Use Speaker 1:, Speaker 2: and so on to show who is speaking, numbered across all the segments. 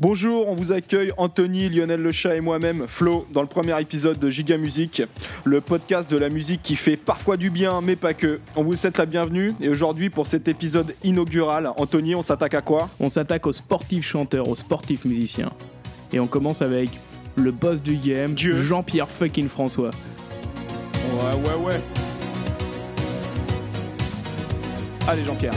Speaker 1: Bonjour, on vous accueille Anthony, Lionel Le Chat et moi-même, Flo, dans le premier épisode de Giga Musique, le podcast de la musique qui fait parfois du bien, mais pas que. On vous souhaite la bienvenue et aujourd'hui, pour cet épisode inaugural, Anthony, on s'attaque à quoi?
Speaker 2: On s'attaque aux sportifs chanteurs, aux sportifs musiciens. Et on commence avec le boss du game,
Speaker 1: Dieu.
Speaker 2: Jean-Pierre fucking François.
Speaker 1: Ouais, ouais, ouais. Allez, Jean-Pierre.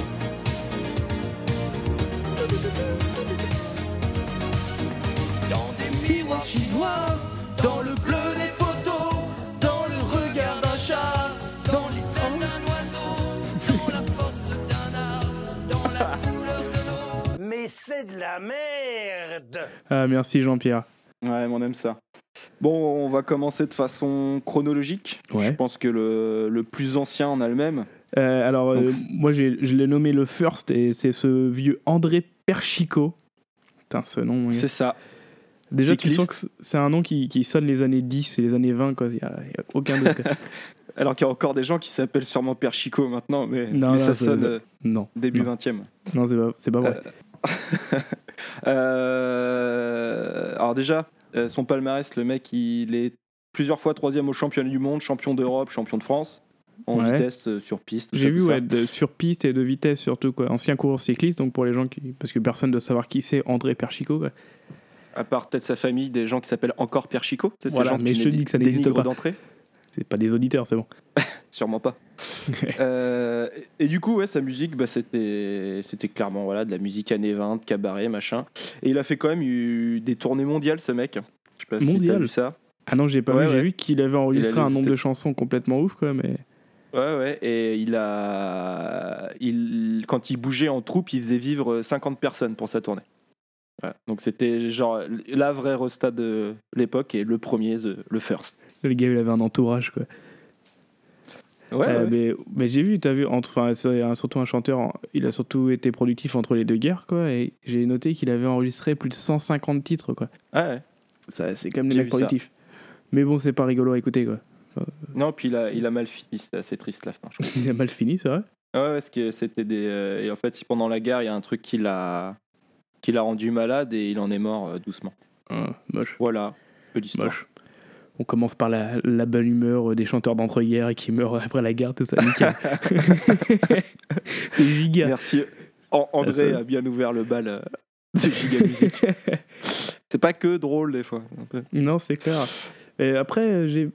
Speaker 3: Chinois, dans le bleu des photos, dans le regard d'un chat, dans les ailes d'un oiseau, dans la force d'un arbre, dans la couleur de l'eau.
Speaker 4: Mais c'est de la merde
Speaker 2: Ah, merci Jean-Pierre.
Speaker 1: Ouais, mais on aime ça. Bon, on va commencer de façon chronologique.
Speaker 2: Ouais.
Speaker 1: Je pense que le, le plus ancien en a le même.
Speaker 2: Euh, alors, euh, moi, j'ai- je l'ai nommé le First et c'est ce vieux André Perchico. Putain, ce nom.
Speaker 1: C'est ça.
Speaker 2: Déjà, tu sens que c'est un nom qui, qui sonne les années 10 et les années 20, quoi. Il n'y a, aucun doute.
Speaker 1: Alors qu'il y a encore des gens qui s'appellent sûrement Père Chico maintenant, mais,
Speaker 2: Non,
Speaker 1: mais
Speaker 2: non,
Speaker 1: ça sonne euh,
Speaker 2: non.
Speaker 1: début
Speaker 2: non.
Speaker 1: 20 e
Speaker 2: Non, c'est pas, vrai.
Speaker 1: Euh, alors déjà, euh, son palmarès, le mec, il est plusieurs fois troisième au championnat du monde, champion d'Europe, champion de France, en
Speaker 2: Ouais.
Speaker 1: vitesse euh, sur piste.
Speaker 2: J'ai vu ouais, de, sur piste et de vitesse surtout quoi. Ancien coureur cycliste donc pour les gens qui parce que personne ne doit savoir qui c'est André Perchico quoi.
Speaker 1: À part peut-être sa famille, des gens qui s'appellent encore Pierre Chico. C'est ces
Speaker 2: Voilà,
Speaker 1: gens
Speaker 2: mais
Speaker 1: qui
Speaker 2: je dis que ça n'existe pas.
Speaker 1: d'entrée.
Speaker 2: C'est pas des auditeurs c'est bon.
Speaker 1: Sûrement pas. Euh, et, et du coup, ouais, sa musique, bah, c'était, c'était clairement voilà, de la musique années 20, cabaret, machin. Et il a fait quand même eu des tournées mondiales, ce mec. Je sais pas si t'as vu ça.
Speaker 2: Ah non j'ai pas
Speaker 1: Ouais,
Speaker 2: vu j'ai vu qu'il avait enregistré un nombre de chansons complètement ouf quoi mais
Speaker 1: Ouais, ouais, et il a. Il, quand il bougeait en troupe, il faisait vivre 50 personnes pour sa tournée. Voilà. Donc c'était genre la vraie resta de l'époque et le premier, the- le first.
Speaker 2: le gars il avait un entourage quoi.
Speaker 1: Ouais,
Speaker 2: Euh,
Speaker 1: ouais.
Speaker 2: mais mais j'ai vu t'as vu enfin c'est surtout un chanteur il a surtout été productif entre les deux guerres quoi et j'ai noté qu'il avait enregistré plus de 150 titres quoi.
Speaker 1: Ouais, ouais.
Speaker 2: Ça c'est comme les
Speaker 1: J'ai
Speaker 2: mecs productifs. Mais bon c'est pas rigolo à écouter quoi.
Speaker 1: Non, puis il a, il a mal fini, c'était assez triste la fin, je crois.
Speaker 2: Il a mal fini c'est vrai.
Speaker 1: Ouais, parce que c'était des. euh, et en fait, pendant la guerre, il y a un truc qui l'a, qui l'a rendu malade et il en est mort euh, doucement.
Speaker 2: Ah, moche.
Speaker 1: Voilà, peu d'histoire.
Speaker 2: Moche. On commence par la, la bonne humeur euh, des chanteurs d'entre-guerres et qui meurent après la guerre, tout ça, nickel. c'est giga.
Speaker 1: Merci. An- André a bien ouvert le bal euh, de Giga Music. C'est pas que drôle des fois.
Speaker 2: non, c'est clair. Et après, j'ai.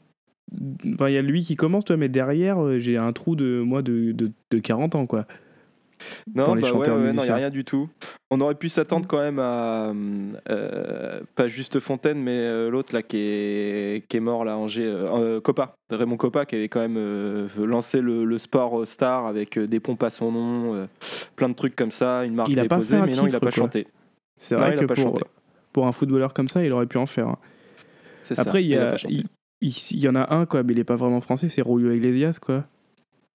Speaker 2: Enfin, il y a lui qui commence, toi, mais derrière, j'ai un trou de moi de, de, de 40 ans, quoi.
Speaker 1: Non, bah ouais,
Speaker 2: chanteurs
Speaker 1: ouais, non, il n'y a rien du tout. On aurait pu s'attendre quand même à. euh, pas juste Fontaine, mais euh, l'autre là qui est, qui est mort là, Angers. Euh, euh, Coppa, Raymond Coppa, qui avait quand même lancé le, le sport star avec des pompes à son nom, plein de trucs comme ça, une marque
Speaker 2: Il a pas fait un
Speaker 1: mais non, il
Speaker 2: titre,
Speaker 1: a pas
Speaker 2: quoi.
Speaker 1: chanté.
Speaker 2: C'est
Speaker 1: Non,
Speaker 2: vrai que
Speaker 1: pas
Speaker 2: pour,
Speaker 1: chanté.
Speaker 2: pour un footballeur comme ça, il aurait pu en faire. hein.
Speaker 1: Ça,
Speaker 2: Après, il y,
Speaker 1: a
Speaker 2: il, il- il y en a un, quoi, mais il est pas vraiment français, c'est Julio Iglesias, quoi.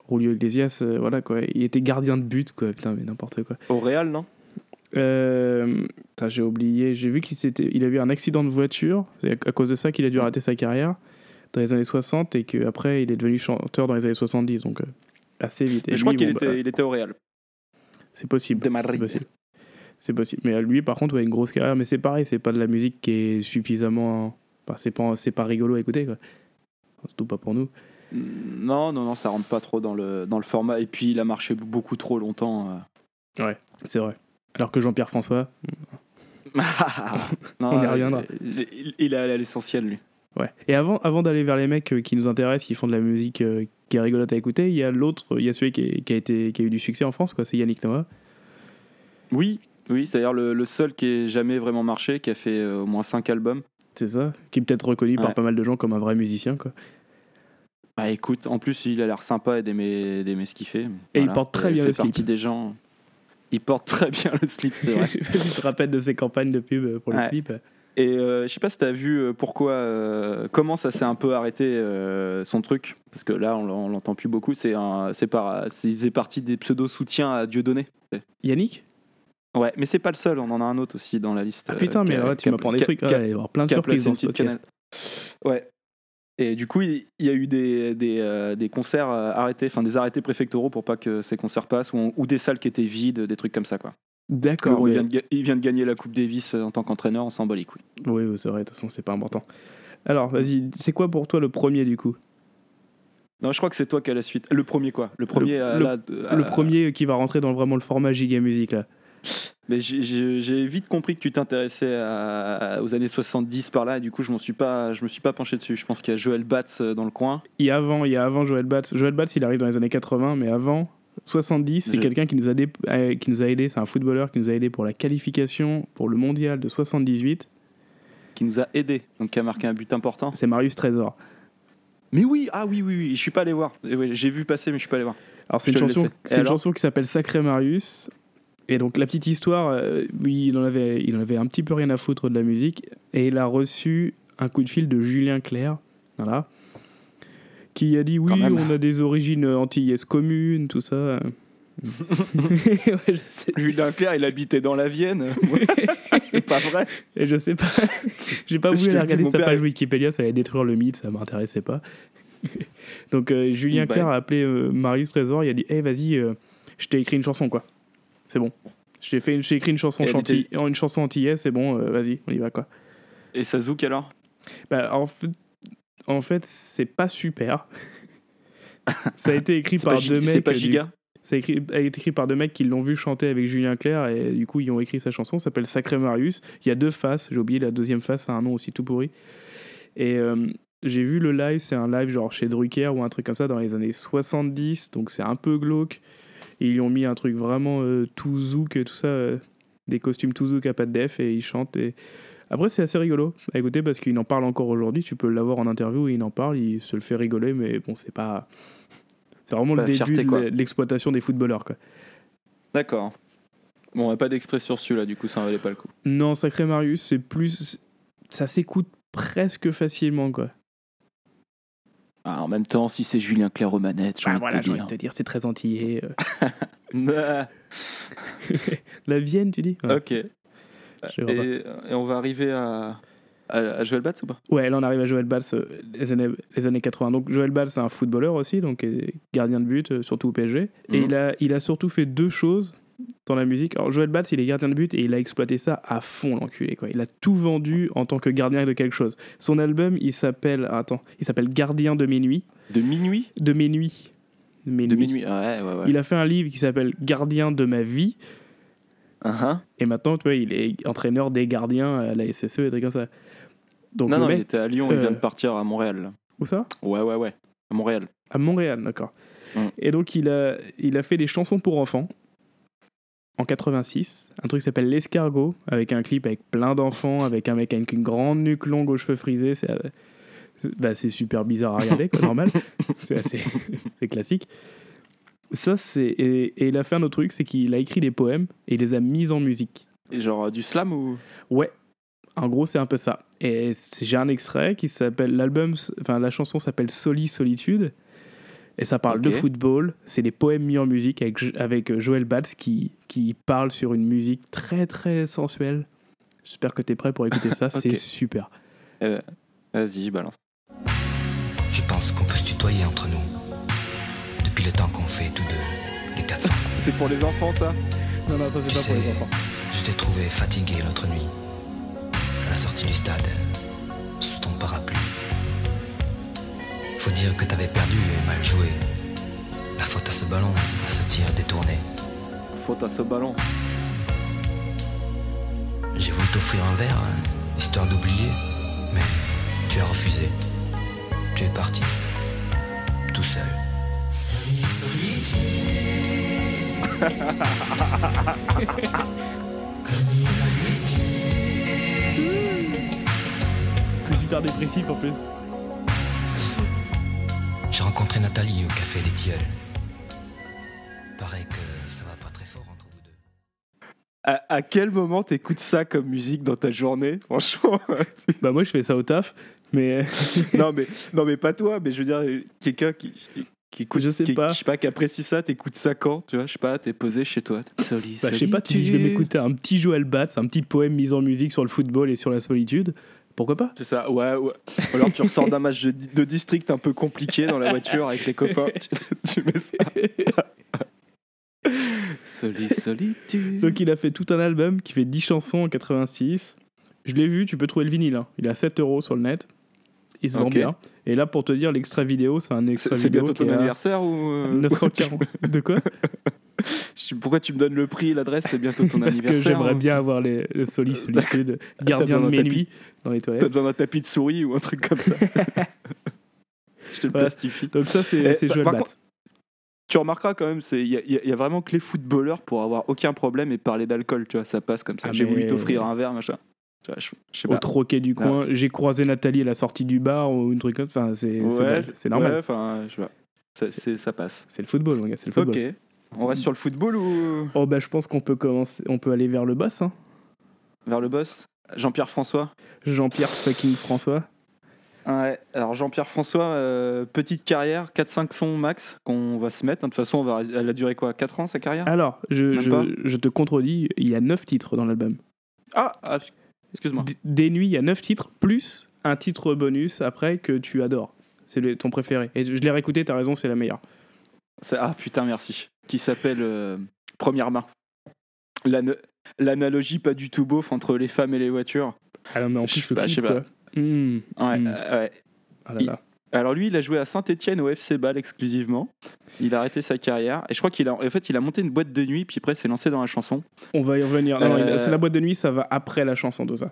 Speaker 2: Julio Iglesias, euh, voilà, quoi. Il était gardien de but, quoi. Putain, mais n'importe quoi.
Speaker 1: Au Real, non?
Speaker 2: Euh, j'ai oublié. J'ai vu qu'il il a eu un accident de voiture. C'est à à cause de ça qu'il a dû arrêter sa carrière dans les années 60 et qu'après il est devenu chanteur dans les années 70. Donc euh, assez vite. Et
Speaker 1: Mais Je crois qu'il
Speaker 2: bon,
Speaker 1: était,
Speaker 2: bah,
Speaker 1: il était au Real.
Speaker 2: c'est possible. C'est possible. C'est possible. Mais lui, par contre, ouais, une grosse carrière. Mais c'est pareil, c'est pas de la musique qui est suffisamment. Enfin, c'est pas, c'est pas rigolo à écouter, quoi. Surtout pas pour nous.
Speaker 1: Non, non, non, ça rentre pas trop dans le, dans le format. Et puis il a marché beaucoup trop longtemps. euh.
Speaker 2: C'est vrai. Alors que Jean-Pierre François,
Speaker 1: Non,
Speaker 2: On y
Speaker 1: il-
Speaker 2: reviendra.
Speaker 1: Il, il- il est allé à l'essentiel, lui.
Speaker 2: Ouais. Et avant, avant d'aller vers les mecs euh, qui nous intéressent, qui font de la musique euh, qui est rigolote à écouter, il y a l'autre, il y a celui qui, est- qui a été, qui a eu du succès en France, quoi. C'est Yannick Noah.
Speaker 1: Oui, oui, c'est d'ailleurs le, le seul qui ait jamais vraiment marché, qui a fait au moins 5 albums.
Speaker 2: C'est ça. Qui est peut-être reconnu par
Speaker 1: Ouais.
Speaker 2: pas mal de gens comme un vrai musicien, quoi.
Speaker 1: Bah écoute, en plus il a l'air sympa et d'aimer, d'aimer ce qu'il fait.
Speaker 2: Et il porte très bien
Speaker 1: fait
Speaker 2: le slip.
Speaker 1: des gens. Il porte très bien le slip, c'est vrai.
Speaker 2: tu te rappelles de ces campagnes de pub euh, pour le
Speaker 1: Ouais.
Speaker 2: slip
Speaker 1: Et euh, je sais pas si t'as vu euh, pourquoi, euh, comment ça s'est un peu arrêté euh, son truc, parce que là on, on l'entend plus beaucoup. C'est un, c'est par, il faisait partie des pseudo soutiens à Dieudonné.
Speaker 2: Yannick?
Speaker 1: Ouais, mais c'est pas le seul. On en a un autre aussi dans la liste.
Speaker 2: Ah
Speaker 1: euh,
Speaker 2: putain, mais
Speaker 1: a-
Speaker 2: là,
Speaker 1: qui
Speaker 2: tu m'apprends des trucs. Il va y avoir plein de surprises dans ce podcast.
Speaker 1: Ouais. Et du coup, il y a eu des, des, euh, des concerts euh, arrêtés, enfin des arrêtés préfectoraux pour pas que ces concerts passent, ou, ou des salles qui étaient vides, des trucs comme ça, quoi.
Speaker 2: D'accord.
Speaker 1: bon, il, vient de, ga- il vient de gagner la Coupe Davis euh, en tant qu'entraîneur, on s'en bat les couilles.
Speaker 2: Oui, oui, c'est vrai, de toute façon, c'est pas important. Alors, vas-y, c'est quoi pour toi le premier du coup?
Speaker 1: Non, je crois que c'est toi qui as la suite. Le premier quoi? Le premier à
Speaker 2: le-
Speaker 1: la- à-
Speaker 2: Le premier qui va rentrer dans vraiment le format giga musique là.
Speaker 1: Mais j'ai- vite compris que tu t'intéressais aux années 70 par là, et du coup, je m'en suis pas, je me suis pas penché dessus. Je pense qu'il y a Joël Batz euh, dans le coin.
Speaker 2: Il y a avant, il y a avant Joël Batz. Joël Batz, il arrive dans les années 80, mais avant 70, c'est quelqu'un qui nous a dé- euh, qui nous a aidé. C'est un footballeur qui nous a aidé pour la qualification pour le mondial de 78.
Speaker 1: qui nous a aidé, donc qui a marqué un but important.
Speaker 2: C'est Marius Trésor.
Speaker 1: Mais oui, ah oui, oui, oui, je suis pas allé voir. J'ai vu passer, mais je suis pas allé voir.
Speaker 2: Alors c'est une chanson, une chanson qui s'appelle Sacré Marius. Et donc la petite histoire, euh, oui, il en avait, il en avait un petit peu rien à foutre de la musique et il a reçu un coup de fil de Julien Clerc, voilà, qui a dit oui, on a des origines antillaises communes, tout ça. ouais, je sais.
Speaker 1: Julien Clerc, il habitait dans la Vienne. c'est pas vrai.
Speaker 2: Et je sais pas, j'ai pas voulu regarder sa page
Speaker 1: est-
Speaker 2: Wikipédia, ça allait détruire le mythe, ça m'intéressait pas. Donc euh, Julien
Speaker 1: Bah,
Speaker 2: Clerc a appelé euh, Marius Trésor, il a dit "Eh vas-y, euh, je t'ai écrit une chanson quoi. C'est bon. Je t'ai fait t'ai écrit une chanson chantilly, une chanson antillaise, c'est bon, euh, vas-y, on y va quoi."
Speaker 1: Et Sazouk alors
Speaker 2: Bah en fait, en fait, c'est pas super. ça a été écrit par deux
Speaker 1: Gi- c'est
Speaker 2: mecs
Speaker 1: pas
Speaker 2: du-
Speaker 1: Giga?
Speaker 2: Ça a, écrit- a été écrit par deux mecs qui l'ont vu chanter avec Julien Clerc et du coup ils ont écrit sa chanson, ça s'appelle Sacré Marius. Il y a deux faces, j'ai oublié la deuxième face, a un nom aussi tout pourri. Et euh, j'ai vu le live, c'est un live genre chez Drucker ou un truc comme ça dans les années 70, donc c'est un peu glauque. Ils lui ont mis un truc vraiment euh, tout zouk et tout ça, euh, des costumes tout zouk à pas de def et ils chantent. Et... Après c'est assez rigolo à écouter parce qu'il en parle encore aujourd'hui, tu peux l'avoir en interview et il en parle, il se le fait rigoler, mais bon c'est pas... C'est vraiment
Speaker 1: Pas
Speaker 2: le début
Speaker 1: fierté,
Speaker 2: de l'exploitation des footballeurs quoi.
Speaker 1: D'accord. Bon, on a pas d'extrait sur celui-là, du coup, ça en valait pas le coup.
Speaker 2: Non, Sacré Marius, c'est plus. Ça s'écoute presque facilement, quoi.
Speaker 1: Ah, en même temps, si c'est Julien Clerc aux manettes, j'ai
Speaker 2: Bah
Speaker 1: envie
Speaker 2: voilà, envie de te dire, c'est très antillais. euh.
Speaker 1: Ah,
Speaker 2: La Vienne, tu dis? Ouais,
Speaker 1: ok. Et, on va arriver à, à, à Joël Batz ou pas?
Speaker 2: Ouais, là on arrive à Joël Bals, euh, les années, les années 80. Donc Joël Bals, c'est un footballeur aussi, donc euh, gardien de but, euh, surtout au PSG. Et
Speaker 1: Mhm.
Speaker 2: il, a, il a surtout fait deux choses dans la musique. Alors Joël Bals, il est gardien de but et il a exploité ça à fond, l'enculé. Quoi. Il a tout vendu en tant que gardien de quelque chose. Son album, il s'appelle. ah, Attends, il s'appelle Gardien de mes nuits.
Speaker 1: De minuit
Speaker 2: De mes nuits. De mes
Speaker 1: De minuit, ouais, ouais, ouais.
Speaker 2: Il a fait un livre qui s'appelle Gardien de ma vie.
Speaker 1: Uh-huh.
Speaker 2: Et maintenant, tu vois, il est entraîneur des gardiens à la SSE et des trucs comme ça. Donc,
Speaker 1: non, non, il
Speaker 2: mec,
Speaker 1: était à Lyon, il
Speaker 2: euh,
Speaker 1: vient de partir à Montréal.
Speaker 2: où ça?
Speaker 1: Ouais, ouais, ouais. À Montréal.
Speaker 2: À Montréal, d'accord.
Speaker 1: Mm.
Speaker 2: Et donc, il a, il a fait des chansons pour enfants en 86. Un truc qui s'appelle L'escargot, avec un clip avec plein d'enfants, avec un mec avec une grande nuque longue aux cheveux frisés. C'est, euh, bah, super bizarre à regarder, quoi, normal. c'est assez classique. Ça, c'est. Et, et il a fait un autre truc, c'est qu'il a écrit des poèmes et il les a mis en musique.
Speaker 1: Et genre euh, du slam ou?
Speaker 2: Ouais, en gros, c'est un peu ça. Et j'ai un extrait qui s'appelle l'album, enfin la chanson s'appelle Soli Solitude. Et ça parle de football. C'est des poèmes mis en musique avec, avec euh, Joël Batz qui, qui parle sur une musique très très sensuelle. J'espère que tu es prêt pour écouter ça. C'est super.
Speaker 1: Vas-y, balance.
Speaker 5: Je pense qu'on peut se tutoyer entre nous. Depuis le temps qu'on fait tous deux les 400 coups.
Speaker 1: C'est pour les enfants, ça?
Speaker 2: Non, non, ça
Speaker 5: Tu sais, Je t'ai trouvé fatigué l'autre nuit. À la sortie du stade, sous ton parapluie. Faut dire que t'avais perdu et mal joué. La faute à ce ballon, à ce tir détourné.
Speaker 1: Faute à ce ballon.
Speaker 5: J'ai voulu t'offrir un verre, hein, histoire d'oublier, mais tu as refusé. Tu es parti. Tout seul.
Speaker 2: C'est super dépressif en plus.
Speaker 5: J'ai rencontré Nathalie au café des Tilleuls. Paraît que ça va pas très fort entre vous deux.
Speaker 1: À, à quel moment t'écoutes ça comme musique dans ta journée Franchement?
Speaker 2: Bah, moi, je fais ça au taf. Mais
Speaker 1: non, mais, non, mais pas toi, mais je veux dire, quelqu'un qui, qui écoute
Speaker 2: Je sais
Speaker 1: qui,
Speaker 2: pas.
Speaker 1: Je sais pas, qui apprécie ça, t'écoutes ça quand Tu vois, je sais pas, t'es posé chez toi. t'es Soli,
Speaker 2: Bah, je sais pas, tu dis je vais m'écouter un petit Joël Batz, un petit poème mis en musique sur le football et sur la solitude. Pourquoi pas
Speaker 1: C'est ça, ouais, ouais. Ou Alors tu ressors d'un match de, de district un peu compliqué dans la voiture avec les copains, tu, tu mets ça. Soli, solitude.
Speaker 2: Donc il a fait tout un album qui fait 10 chansons en 86. Je l'ai vu, tu peux trouver le vinyle. hein. Il est à 7 euros sur le net. Il se vend
Speaker 1: Ok.
Speaker 2: bien. Et là, pour te dire, l'extrait vidéo, c'est un
Speaker 1: C'est
Speaker 2: extrait
Speaker 1: c'est
Speaker 2: vidéo
Speaker 1: bientôt
Speaker 2: qui
Speaker 1: ton anniversaire ou. euh,
Speaker 2: 940. De quoi?
Speaker 1: Pourquoi tu me donnes le prix et l'adresse? C'est bientôt ton
Speaker 2: Parce que
Speaker 1: anniversaire.
Speaker 2: j'aimerais
Speaker 1: ou-
Speaker 2: bien avoir les, le soli solitude, gardien de mes
Speaker 1: tapis.
Speaker 2: nuits dans les
Speaker 1: T'as
Speaker 2: toilettes.
Speaker 1: besoin d'un tapis de souris ou un truc comme ça. Je te le
Speaker 2: Voilà.
Speaker 1: plastifie.
Speaker 2: Donc ça, c'est
Speaker 1: Eh,
Speaker 2: Joël Batz.
Speaker 1: contre- Tu remarqueras quand même, il y, a- y y vraiment que les footballeurs pour avoir aucun problème et parler d'alcool, tu vois, ça passe comme ça.
Speaker 2: Ah,
Speaker 1: J'ai voulu t'offrir un verre, machin. Tu vois, je, je sais
Speaker 2: Au
Speaker 1: pas.
Speaker 2: troquet du coin, j'ai croisé Nathalie à la sortie du bar ou une truc comme ça. C'est
Speaker 1: Ouais,
Speaker 2: normal.
Speaker 1: ouais, enfin, je vois. Ça passe.
Speaker 2: C'est le football, mon gars, c'est le football.
Speaker 1: Ok. On reste sur le football ou?
Speaker 2: Oh bah je pense qu'on peut commencer, on peut aller vers le boss. Hein.
Speaker 1: vers le boss? Jean-Pierre François
Speaker 2: Jean-Pierre fucking François.
Speaker 1: Ouais, alors Jean-Pierre François, euh, petite carrière, 4-5 sons max qu'on va se mettre. De toute façon, on va, elle a duré quoi 4 ans sa carrière?
Speaker 2: Alors, je, te contredis, il y a 9 titres dans l'album.
Speaker 1: Ah, ah, excuse-moi.
Speaker 2: D- Des nuits, il y a 9 titres, plus un titre bonus après que tu adores. C'est ton préféré. Et je l'ai réécouté, t'as raison, c'est la meilleure.
Speaker 1: Ah putain, merci. Qui s'appelle euh, Première main. L'ana- L'analogie pas du tout beauf entre les femmes et les voitures.
Speaker 2: Ah non, mais en
Speaker 1: Je
Speaker 2: plus,
Speaker 1: sais
Speaker 2: le
Speaker 1: pas, je sais pas.
Speaker 2: quoi. Mmh.
Speaker 1: Ouais,
Speaker 2: Mm.
Speaker 1: euh, ouais.
Speaker 2: Ah là
Speaker 1: Il-
Speaker 2: là.
Speaker 1: Alors lui, il a joué à Saint-Etienne au FC Bâle exclusivement. Il a arrêté sa carrière et je crois qu'il a en fait il a monté une boîte de nuit puis après s'est lancé dans la chanson.
Speaker 2: On va y revenir. A-
Speaker 1: Euh,
Speaker 2: c'est la boîte de nuit, ça va après la chanson de ça.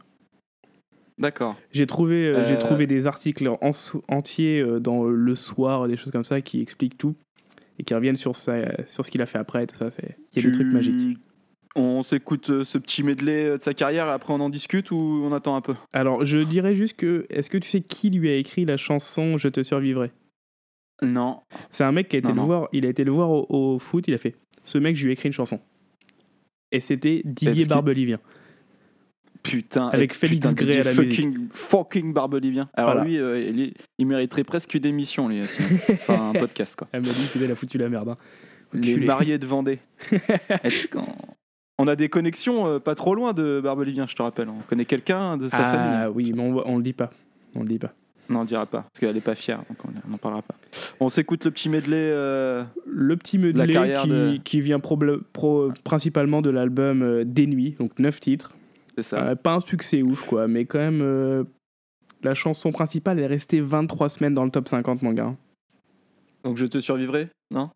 Speaker 1: D'accord.
Speaker 2: J'ai trouvé, euh, j'ai trouvé des articles en- entiers dans Le Soir, des choses comme ça, qui expliquent tout et qui reviennent sur, sa, sur ce qu'il a fait après. Tout ça, c'est- il y a des
Speaker 1: Tu-
Speaker 2: trucs magiques.
Speaker 1: On s'écoute euh, ce petit medley euh, de sa carrière et après on en discute ou on attend un peu?
Speaker 2: Alors, je dirais juste que, est-ce que tu sais qui lui a écrit la chanson Je te survivrai?
Speaker 1: Non.
Speaker 2: C'est un mec qui a été
Speaker 1: Non,
Speaker 2: le
Speaker 1: non.
Speaker 2: voir, il a été le voir au, au foot, il a fait ce mec, je lui ai écrit une chanson. Et c'était Didier Barbelivien.
Speaker 1: Putain.
Speaker 2: Avec Félix
Speaker 1: putain,
Speaker 2: Gray à la
Speaker 1: fucking, Fucking Barbelivien. Alors
Speaker 2: Voilà.
Speaker 1: lui, euh, il, il mériterait presque une émission, lui. sinon. enfin, un podcast, quoi.
Speaker 2: Elle m'a dit qu'il a foutu la merde. hein.
Speaker 1: Les mariés de Vendée. On a des connexions euh, pas trop loin de Barbelivien, je te rappelle. On connaît quelqu'un de sa famille.
Speaker 2: Ah oui, mais on, on le dit pas. On le dit pas.
Speaker 1: Non, on dira pas, parce qu'elle est pas fière, donc on n'en parlera pas. On s'écoute le petit medley. euh,
Speaker 2: Le petit medley qui,
Speaker 1: de-
Speaker 2: qui vient pro- principalement de l'album Des Nuits, donc 9 titres.
Speaker 1: C'est ça.
Speaker 2: Euh, pas un succès ouf, quoi, mais quand même, euh, la chanson principale est restée 23 semaines dans le top 50, mon gars.
Speaker 1: Donc je te survivrai Non?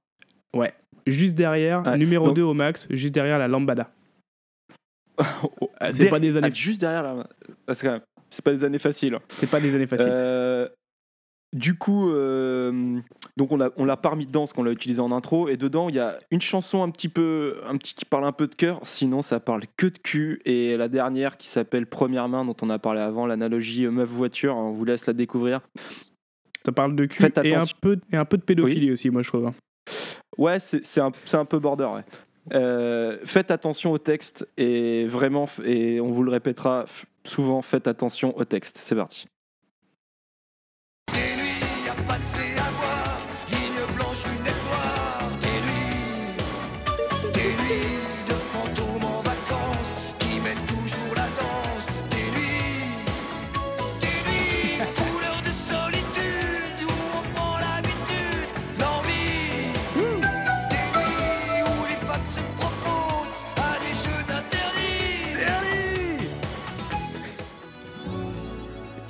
Speaker 2: Juste derrière,
Speaker 1: Ouais,
Speaker 2: numéro
Speaker 1: donc-
Speaker 2: 2 au max, juste derrière la Lambada.
Speaker 1: Oh,
Speaker 2: Ah, c'est
Speaker 1: der-
Speaker 2: pas des années,
Speaker 1: ah, juste derrière c'est pas des années faciles.
Speaker 2: c'est pas des années faciles.
Speaker 1: Euh, du coup, euh, donc on l'a on l'a pas remis dedans parce qu'on l'a utilisé en intro et dedans il y a une chanson un petit peu, un petit qui parle un peu de cœur. Sinon ça parle que de cul et la dernière qui s'appelle Première main dont on a parlé avant, l'analogie euh, meuf voiture. On vous laisse la découvrir.
Speaker 2: Ça parle de cul
Speaker 1: faites
Speaker 2: et un, peu, et un peu de pédophilie aussi, moi je trouve. hein.
Speaker 1: Ouais, c'est c'est un, c'est un peu border. Ouais. Euh, faites attention au texte et vraiment, et on vous le répétera souvent, faites attention au texte. C'est parti.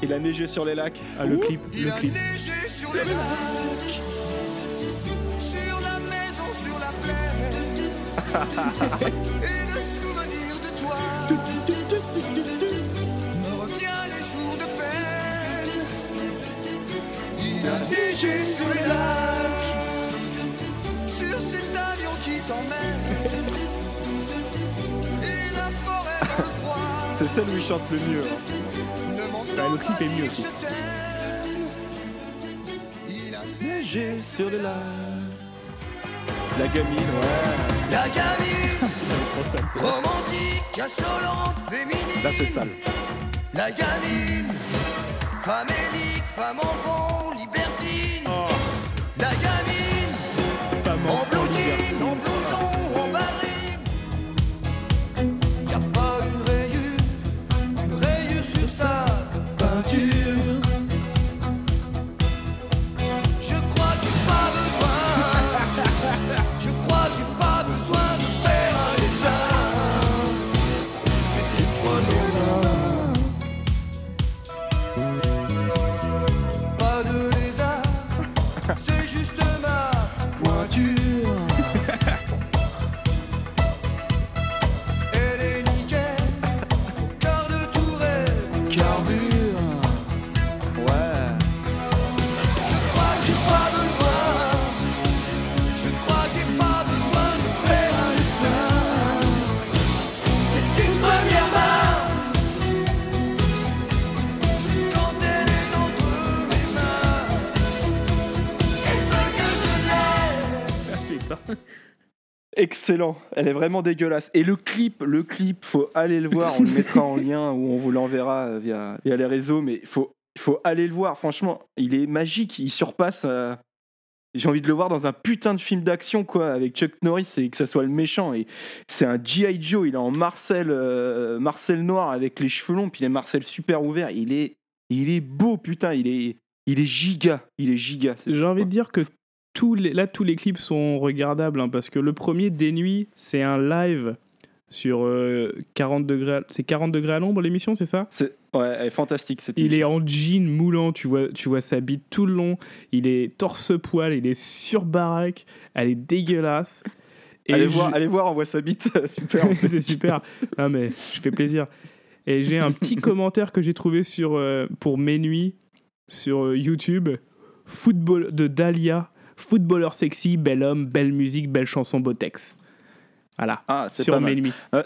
Speaker 1: Il a neigé sur les lacs.
Speaker 2: Ah, le clip,
Speaker 6: Il
Speaker 2: le
Speaker 6: a
Speaker 2: clip.
Speaker 6: neigé sur les lacs, sur la maison, sur la plaine. Et le souvenir de toi me revient les jours de peine. Il a neigé sur les lacs, sur cet avion qui t'emmène. Et la forêt dans le froid.
Speaker 1: C'est celle où il chante le mieux. hein.
Speaker 2: Le clip est mieux aussi.
Speaker 1: Neigé sur les lacs. La gamine, ouais.
Speaker 6: La gamine
Speaker 2: Trop sale, c'est-
Speaker 6: romantique, insolente, féminine.
Speaker 1: Là, c'est sale.
Speaker 6: La gamine, famélique, femme enfant, libertine.
Speaker 2: Oh,
Speaker 6: La gamine,
Speaker 1: Excellent, elle est vraiment dégueulasse. Et le clip, le clip, faut aller le voir. On le mettra en lien ou on vous l'enverra euh, via, les réseaux. Mais il faut, faut aller le voir. Franchement, il est magique. Il surpasse. euh, J'ai envie de le voir dans un putain de film d'action, quoi, avec Chuck Norris et que ça soit le méchant. Et c'est un G.I. Joe. Il est en Marcel, euh, Marcel noir avec les cheveux longs, puis les Marcel super ouverts. Il est, il est beau, putain. Il est, il est giga. Il est giga.
Speaker 2: J'ai envie de dire que tous les, là, tous les clips sont regardables hein, parce que le premier, Des Nuits, c'est un live sur euh, 40 degrés. à- C'est 40 degrés à l'ombre l'émission, c'est ça?
Speaker 1: C'est ouais, elle est fantastique cette
Speaker 2: Il est en jean moulant, tu vois, tu vois sa bite tout le long. Il est torse-poil, il est sur baraque. Elle est dégueulasse. Et
Speaker 1: Allez voir, allez voir, on voit sa bite, super.
Speaker 2: c'est super. Ah mais je fais plaisir. Et j'ai un petit commentaire que j'ai trouvé sur euh, pour mes nuits sur euh, YouTube. Football de Dahlia, footballeur sexy, bel homme, belle musique, belle chanson, beau texte. Voilà.
Speaker 1: Ah, c'est
Speaker 2: Sur mes nuits.
Speaker 1: Ouais,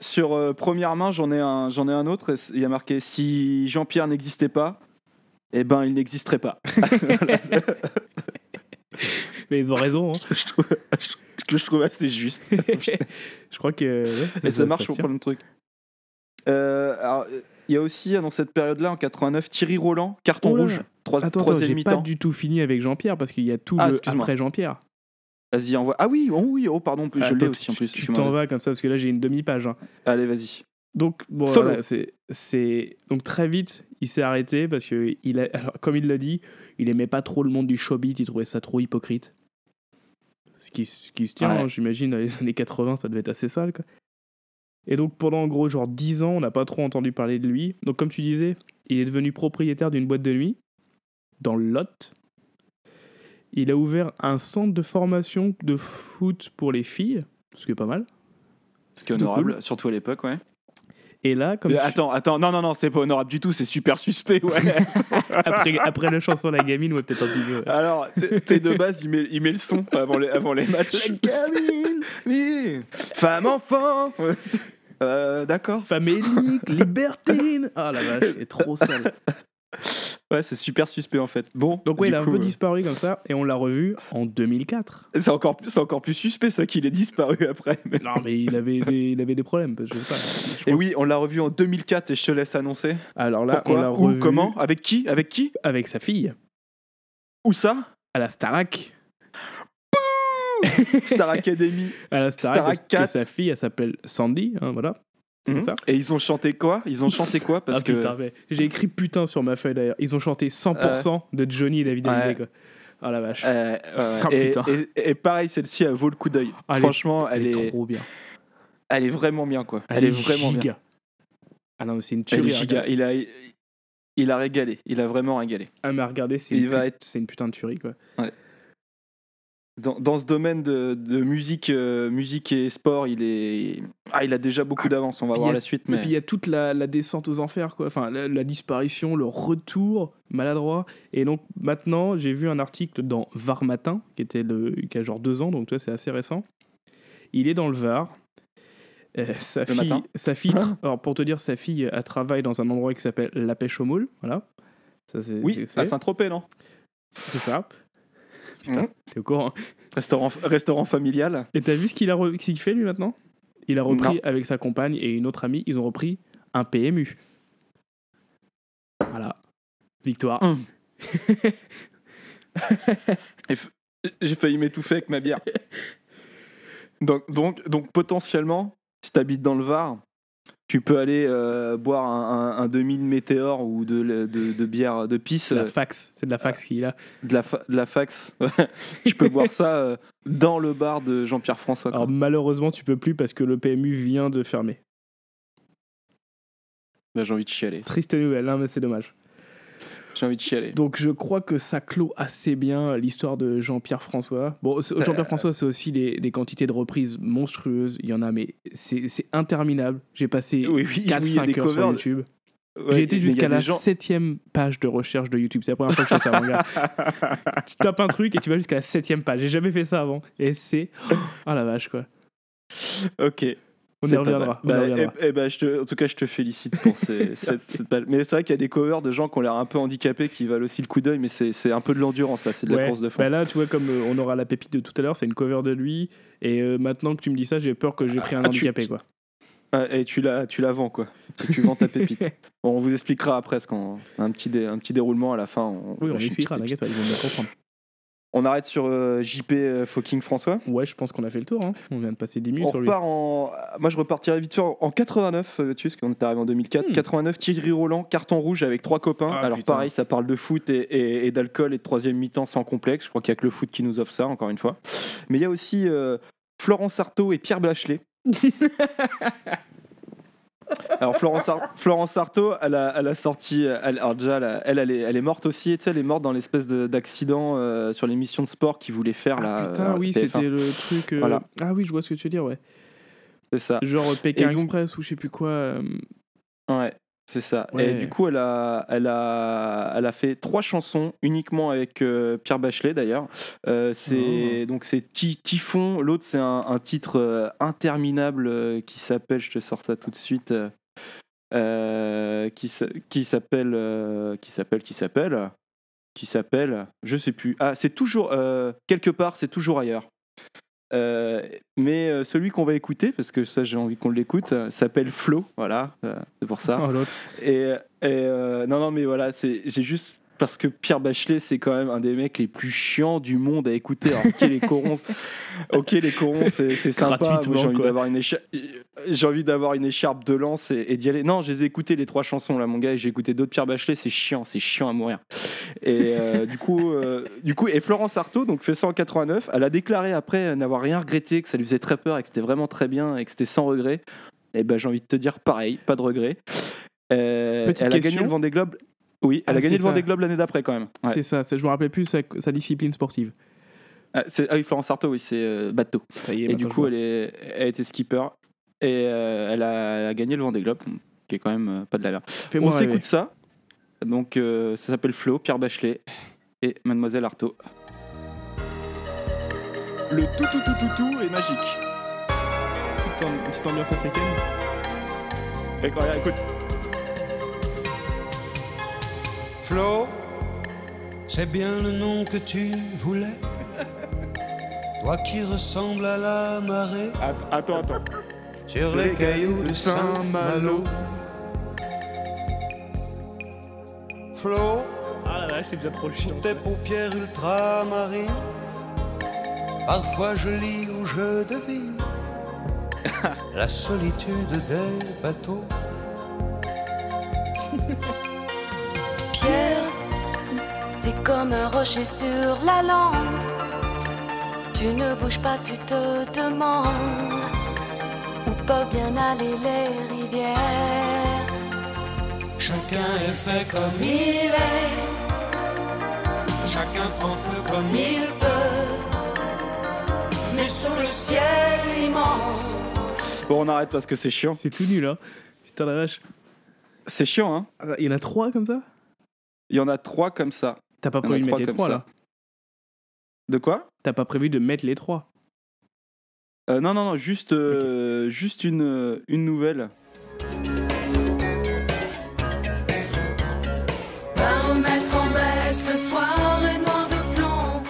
Speaker 1: sur euh, première main, j'en ai un, j'en ai un autre. Il y a marqué si Jean-Pierre n'existait pas, eh ben il n'existerait pas.
Speaker 2: Mais ils ont raison. hein.
Speaker 1: je trouve, je, que je trouve assez juste.
Speaker 2: je crois que ouais,
Speaker 1: Et ça, marche pour plein de trucs. Euh, alors, euh, y a aussi dans cette période-là, en 89, Thierry Roland, carton
Speaker 2: Oh
Speaker 1: rouge, trois-
Speaker 2: Attends, attends, j'ai pas du tout fini avec Jean-Pierre parce qu'il y a tout
Speaker 1: Ah,
Speaker 2: le après Jean-Pierre.
Speaker 1: Vas-y, envoie. Ah oui, oh oui, oh pardon, je l'ai aussi en plus.
Speaker 2: Tu t'en vas comme ça parce que là j'ai une demi-page. hein.
Speaker 1: Allez, vas-y.
Speaker 2: Donc, bon,
Speaker 1: Solo.
Speaker 2: voilà, c'est, c'est... Donc, très vite, il s'est arrêté parce que, il a... Alors, comme il l'a dit, il aimait pas trop le monde du showbiz, il trouvait ça trop hypocrite. Ce qui, ce qui se tient,
Speaker 1: Ouais.
Speaker 2: hein, j'imagine, dans les années 80, ça devait être assez sale, quoi. Et donc, pendant en gros, genre 10 ans, on n'a pas trop entendu parler de lui. Donc, comme tu disais, il est devenu propriétaire d'une boîte de nuit dans le Lot. Il a ouvert un centre de formation de foot pour les filles, ce qui est pas mal.
Speaker 1: Ce qui est honorable, surtout à l'époque, ouais.
Speaker 2: Et là, comme tu-
Speaker 1: attends, attends, non, non, non, c'est pas honorable du tout, c'est super suspect, ouais.
Speaker 2: après, après la chanson La Gamine, ouais, peut-être un petit peu.
Speaker 1: Alors, sais, de base, il met, il met le son avant les, avant les matchs.
Speaker 2: La gamine
Speaker 1: Oui Femme, enfant. Euh, D'accord.
Speaker 2: Famélique, libertine Ah la vache, c'est trop sale.
Speaker 1: Ouais, c'est super suspect en fait. Bon.
Speaker 2: Donc ouais, il a un peu
Speaker 1: euh,
Speaker 2: disparu comme ça, et on l'a revu en 2004.
Speaker 1: C'est encore, c'est encore plus suspect ça qu'il est disparu après. mais-
Speaker 2: Non mais il avait des, il avait des problèmes, je sais pas. je
Speaker 1: Et oui, on l'a revu en 2004 et je te laisse annoncer.
Speaker 2: Alors là, on l'a
Speaker 1: Où
Speaker 2: revu
Speaker 1: Comment Avec qui Avec qui
Speaker 2: avec sa fille,
Speaker 1: Où ça
Speaker 2: à la Starac.
Speaker 1: Star Academy.
Speaker 2: À la que
Speaker 1: 4.
Speaker 2: sa fille, elle s'appelle Sandy, hein, voilà.
Speaker 1: Mhm.
Speaker 2: ça.
Speaker 1: Et ils ont chanté quoi? Ils ont chanté quoi? Parce
Speaker 2: ah
Speaker 1: que
Speaker 2: putain, j'ai écrit putain sur ma feuille d'ailleurs. Ils ont chanté 100% de Johnny et David
Speaker 1: Ouais.
Speaker 2: Hallyday, quoi. Oh la vache.
Speaker 1: Euh, ouais,
Speaker 2: Ah,
Speaker 1: et,
Speaker 2: putain.
Speaker 1: et- et pareil, celle-ci, elle vaut le coup d'œil.
Speaker 2: Ah, elle est-
Speaker 1: Franchement, elle,
Speaker 2: elle est
Speaker 1: est,
Speaker 2: trop bien.
Speaker 1: elle est vraiment bien, quoi. Elle, est, vraiment bien.
Speaker 2: giga. Ah non, mais c'est une
Speaker 1: Elle est
Speaker 2: tuerie.
Speaker 1: giga. Il a, il a régalé. Il a vraiment régalé.
Speaker 2: Ah, mais c'est une,
Speaker 1: être-
Speaker 2: c'est une putain de tuerie, quoi.
Speaker 1: Dans, dans ce domaine de, de musique, euh, musique et sport, il est. Ah, il a déjà beaucoup d'avance. On va
Speaker 2: Puis
Speaker 1: voir
Speaker 2: a-
Speaker 1: la suite,
Speaker 2: Et
Speaker 1: mais.
Speaker 2: puis il y a toute la, la descente aux enfers, quoi. Enfin, la, la disparition, le retour maladroit. Et donc maintenant, j'ai vu un article dans Var Matin, qui, était le, qui a genre deux ans, donc tu vois, c'est assez récent. Il est dans le Var. Euh, sa, fille,
Speaker 1: matin
Speaker 2: sa fille, tra- alors pour te dire, sa fille elle travaille dans un endroit qui s'appelle La Pêche au Moule, voilà. Ça,
Speaker 1: Oui,
Speaker 2: c'est
Speaker 1: à. Saint-Tropez, non?
Speaker 2: C'est ça. Putain,
Speaker 1: Mhm.
Speaker 2: t'es au courant.
Speaker 1: restaurant, restaurant familial.
Speaker 2: Et t'as vu ce qu'il a re- ce qu'il fait lui maintenant? Il a repris
Speaker 1: Non.
Speaker 2: avec sa compagne et une autre amie, ils ont repris un PMU. Voilà. Victoire.
Speaker 1: F- J'ai failli m'étouffer avec ma bière. Donc, donc, donc potentiellement, si tu habites dans le Var, tu peux aller euh, boire un, un- un demi de météore ou de, de, de bière de pisse,
Speaker 2: La
Speaker 1: euh,
Speaker 2: fax, c'est de la fax qu'il a.
Speaker 1: de, la fa- de la fax. tu peux boire ça euh, dans le bar de Jean-Pierre François. quoi.
Speaker 2: Alors malheureusement, tu peux plus parce que le PMU vient de fermer.
Speaker 1: Bah, J'ai envie de chialer.
Speaker 2: Triste nouvelle, hein, mais c'est dommage.
Speaker 1: J'ai envie de chialer.
Speaker 2: Donc je crois que ça clôt assez bien l'histoire de Jean-Pierre François. Bon,
Speaker 1: Euh,
Speaker 2: Jean-Pierre François, c'est aussi des, des quantités de reprises monstrueuses. Il y en a, mais c'est interminable. J'ai passé
Speaker 1: Oui, oui,
Speaker 2: 4-5
Speaker 1: oui, il y a des
Speaker 2: heures sur. YouTube.
Speaker 1: Ouais,
Speaker 2: J'ai été jusqu'à la
Speaker 1: gens-
Speaker 2: septième page de recherche de YouTube. C'est la première fois que je fais ça, mon gars. tu tapes un truc et tu vas jusqu'à la septième page. J'ai jamais fait ça avant. Et c'est... Oh la vache, quoi.
Speaker 1: Ok.
Speaker 2: On y reviendra.
Speaker 1: mal.
Speaker 2: on y
Speaker 1: Bah,
Speaker 2: reviendra.
Speaker 1: eh- eh je te- en tout cas, je te félicite pour ces- cette, cette balle. Mais c'est vrai qu'il y a des covers de gens qui ont l'air un peu handicapés qui valent aussi le coup d'œil, mais c'est un peu de l'endurance, là, c'est de la course de fond.
Speaker 2: Bah là, tu vois, comme euh, on aura la pépite de tout à l'heure, c'est une cover de lui. Et euh, maintenant que tu me dis ça, j'ai peur que j'ai pris un
Speaker 1: Ah, tu-
Speaker 2: handicapé, quoi.
Speaker 1: Ah, et tu la, tu la vends, quoi. Tu, tu vends ta pépite. Bon, on vous expliquera après, qu'on un petit, dé- un petit déroulement à la fin. On,
Speaker 2: Oui, on expliquera, t'inquiète pas, ils vont bien comprendre.
Speaker 1: On arrête sur euh, JP euh, fucking François.
Speaker 2: Ouais, je pense qu'on a fait le tour. hein. On vient de passer 10 minutes
Speaker 1: On
Speaker 2: sur lui.
Speaker 1: en. Moi, je repartirai vite fait en en 89, euh, tu sais, parce qu'on est arrivé en 2004.
Speaker 2: Hmm.
Speaker 1: 89, Thierry Roland, carton rouge avec trois copains.
Speaker 2: Ah,
Speaker 1: Alors,
Speaker 2: putain.
Speaker 1: pareil, ça parle de foot et, et- et d'alcool et de troisième mi-temps sans complexe. Je crois qu'il n'y a que le foot qui nous offre ça, encore une fois. Mais il y a aussi euh, Florence Artaud et Pierre Blachelet. Alors Florence, Ar- Florence Artaud, elle a, elle a sorti, elle, alors déjà, elle, a- elle, elle est, elle est morte aussi, tu sais, elle est morte dans l'espèce de- d'accident euh, sur l'émission de sport qu'ils voulaient faire là.
Speaker 2: Ah putain,
Speaker 1: euh,
Speaker 2: oui,
Speaker 1: TF1.
Speaker 2: c'était le truc. euh,
Speaker 1: Voilà.
Speaker 2: Ah oui, je vois ce que tu veux dire, ouais.
Speaker 1: C'est ça.
Speaker 2: Genre Pékin
Speaker 1: donc-
Speaker 2: Express ou je sais plus quoi.
Speaker 1: Ouais, c'est ça.
Speaker 2: Ouais.
Speaker 1: Et du coup, elle a, elle, a, elle a fait trois chansons uniquement avec euh, Pierre Bachelet d'ailleurs. Euh,
Speaker 2: Oh.
Speaker 1: c'est donc c'est Typhon. L'autre, c'est un, un titre euh, interminable qui s'appelle, je te sors ça tout de suite, qui qui s'appelle, qui s'appelle, qui s'appelle, qui s'appelle, je sais plus. Ah, c'est toujours quelque part, c'est toujours ailleurs. Euh, mais euh, celui qu'on va écouter, parce que ça j'ai envie qu'on l'écoute, euh, s'appelle Flo, voilà, euh, c'est pour ça.
Speaker 2: oh.
Speaker 1: Et, et, non, non, mais voilà, c'est, j'ai juste parce que Pierre Bachelet, c'est quand même un des mecs les plus chiants du monde à écouter. Alors, ok, les corons, ok, les corons, c'est, sympa. J'ai envie d'avoir une écharpe, j'ai envie d'avoir une écharpe de lance et, et d'y aller. Non, je les ai écoutés les trois chansons là, mon gars. et J'ai écouté d'autres Pierre Bachelet, c'est chiant, c'est chiant à mourir. Et euh, du coup, euh, du coup, et Florence Artaud, donc fait ça en 89, elle a déclaré après n'avoir rien regretté, que ça lui faisait très peur et que c'était vraiment très bien et que c'était sans regret. Et ben, j'ai envie de te dire pareil, pas de regret. Euh, elle a gagné le Vendée Globe. Oui, elle
Speaker 2: Ah,
Speaker 1: a gagné le Vendée. Globe l'année d'après quand même. Ouais.
Speaker 2: C'est ça, je me rappelais plus sa, sa discipline sportive.
Speaker 1: Ah, ah oui, Florence Artaud, oui, c'est euh, bateau.
Speaker 2: Ça y est,
Speaker 1: Et du coup, elle, est, elle était skipper et euh, elle, a, elle a gagné le Vendée Globe, qui est quand même euh, pas de la merde. On s'écoute ça. Donc, euh, ça s'appelle Flo, Pierre Bachelet et Mademoiselle Artaud. Le tout, tout, tout, tout, tout est magique.
Speaker 2: Petite petite ambiance africaine.
Speaker 1: Et quand- regarde, écoute.
Speaker 7: Flo, c'est bien le nom que tu voulais. Toi qui ressembles à la marée
Speaker 1: Attends, attends.
Speaker 7: sur les cailloux de Saint-Malo. Flo,
Speaker 2: Ah la vache, c'est déjà trop
Speaker 7: sous tes paupières ultramarines, parfois je lis ou je devine la solitude des bateaux.
Speaker 8: T'es comme un rocher sur la lande. Tu ne bouges pas, tu te demandes où peuvent bien aller les rivières.
Speaker 7: Chacun est fait comme il est. Chacun prend feu comme il peut. Mais sous le ciel immense.
Speaker 1: Bon, on arrête parce que c'est chiant.
Speaker 2: C'est tout nul, hein. Putain la vache.
Speaker 1: C'est chiant, hein.
Speaker 2: Ah, Il y en a trois comme ça?
Speaker 1: Il y en a trois comme ça.
Speaker 2: T'as pas prévu de mettre les trois là
Speaker 1: De quoi?
Speaker 2: T'as pas prévu de mettre les trois?
Speaker 1: Euh, Non, non, non, juste, euh, juste une, euh, une nouvelle.
Speaker 8: Baromètre en baisse, le soir est noir de plomb.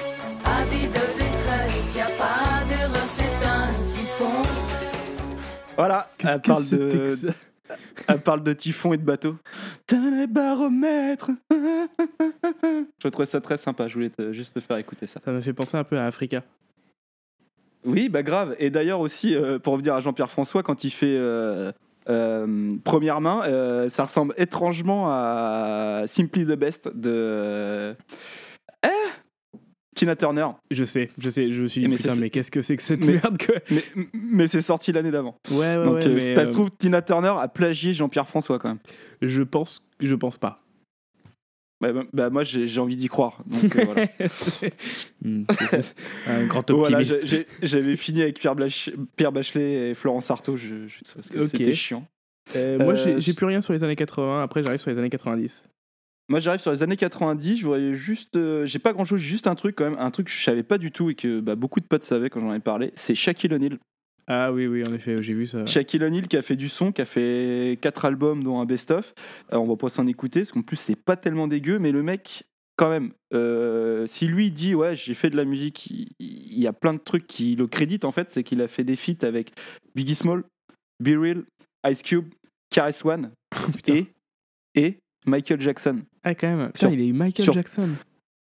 Speaker 8: Avis de détresse, y a pas d'erreur, c'est un typhon.
Speaker 1: Voilà, elle parle, de,
Speaker 2: ça?
Speaker 1: Elle parle de typhon et de bateau. T'as les baromètres. Je trouvais ça très sympa, je voulais te- juste te faire écouter ça.
Speaker 2: Ça m'a fait penser un peu à Africa.
Speaker 1: Oui, bah grave. Et d'ailleurs aussi, euh, pour revenir à Jean-Pierre François, quand il fait euh, euh, Première main, ça ressemble étrangement à Simply the Best de... Eh Tina Turner.
Speaker 2: Je sais, je sais, je me suis dit
Speaker 1: Mais
Speaker 2: putain mais qu'est-ce que c'est que cette
Speaker 1: Mais-
Speaker 2: merde
Speaker 1: Mais, mais c'est sorti l'année d'avant.
Speaker 2: Ouais ouais
Speaker 1: Donc
Speaker 2: ouais
Speaker 1: euh,
Speaker 2: mais
Speaker 1: ça
Speaker 2: euh,
Speaker 1: se trouve, Tina Turner a plagié Jean-Pierre François quand même.
Speaker 2: je pense je pense pas.
Speaker 1: Bah, bah, bah, moi j'ai envie d'y croire. Donc, euh, voilà.
Speaker 2: Hmm, un grand
Speaker 1: Voilà,
Speaker 2: optimiste.
Speaker 1: j'ai- j'avais fini avec Pierre, Blach- Pierre Bachelet et Florence Artaud, je, je- parce que c'était chiant.
Speaker 2: Euh, moi j'ai
Speaker 1: Euh,
Speaker 2: j'ai plus rien sur les années 80, après j'arrive sur les années 90.
Speaker 1: Moi j'arrive sur les années 90, je voyais juste, euh, j'ai pas grand chose, juste un truc quand même, un truc que je savais pas du tout et que bah, beaucoup de potes savaient quand j'en ai parlé, c'est Shaquille O'Neal.
Speaker 2: Ah oui, oui, en effet, j'ai vu ça.
Speaker 1: Shaquille O'Neal qui a fait du son, qui a fait 4 albums dont un best-of. Euh, on va pas s'en écouter parce qu'en plus c'est pas tellement dégueu, mais le mec, quand même, euh, si lui dit ouais j'ai fait de la musique, il, il y a plein de trucs qui le créditent en fait, c'est qu'il a fait des feats avec Biggie Small, Be Real, Ice Cube, KRS One
Speaker 2: Putain.
Speaker 1: et et Michael Jackson.
Speaker 2: Ah, quand même. Putain,
Speaker 1: sur-
Speaker 2: il a eu Michael
Speaker 1: sur-
Speaker 2: Jackson.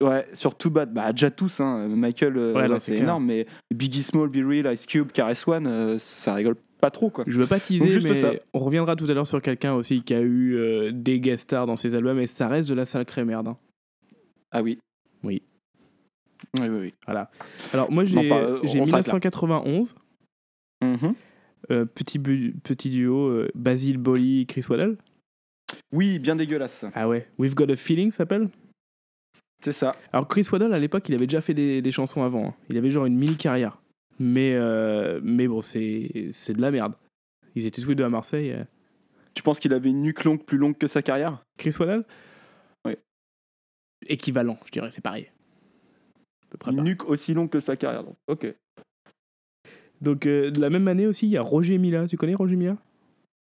Speaker 1: Ouais, sur Too Bad, bah déjà tous, hein. Michael, euh,
Speaker 2: Ouais, c'est
Speaker 1: énorme, mais Biggie Small, Be Real, Ice Cube, KRS One, euh, ça rigole pas trop quoi.
Speaker 2: Je veux pas teaser,
Speaker 1: juste
Speaker 2: mais
Speaker 1: ça.
Speaker 2: on reviendra tout à l'heure sur quelqu'un aussi qui a eu euh, des guest stars dans ses albums et ça reste de la sacrée merde. hein.
Speaker 1: Ah oui.
Speaker 2: Oui.
Speaker 1: Oui, oui, oui.
Speaker 2: Alors moi j'ai
Speaker 1: Non, pas, euh,
Speaker 2: j'ai
Speaker 1: on s'arrête là.
Speaker 2: 1991,
Speaker 1: Mhm.
Speaker 2: euh, petit, petit duo euh, Basil Boli, Chris Waddell.
Speaker 1: Oui, bien dégueulasse.
Speaker 2: Ah ouais, We've Got a Feeling ça s'appelle?
Speaker 1: C'est ça.
Speaker 2: Alors Chris Waddell à l'époque il avait déjà fait des, des chansons avant, hein. il avait genre une mini carrière. Mais, euh, mais bon c'est c'est de la merde. Ils étaient tous les deux à Marseille. euh.
Speaker 1: Tu penses qu'il avait une nuque longue plus longue que sa carrière?
Speaker 2: Chris Waddell
Speaker 1: Oui.
Speaker 2: Équivalent, je dirais, c'est pareil. À peu près
Speaker 1: Une
Speaker 2: pareil.
Speaker 1: nuque aussi longue que sa carrière. Donc. Ok.
Speaker 2: Donc euh, de la même année aussi, il y a Roger Mila. Tu connais Roger Mila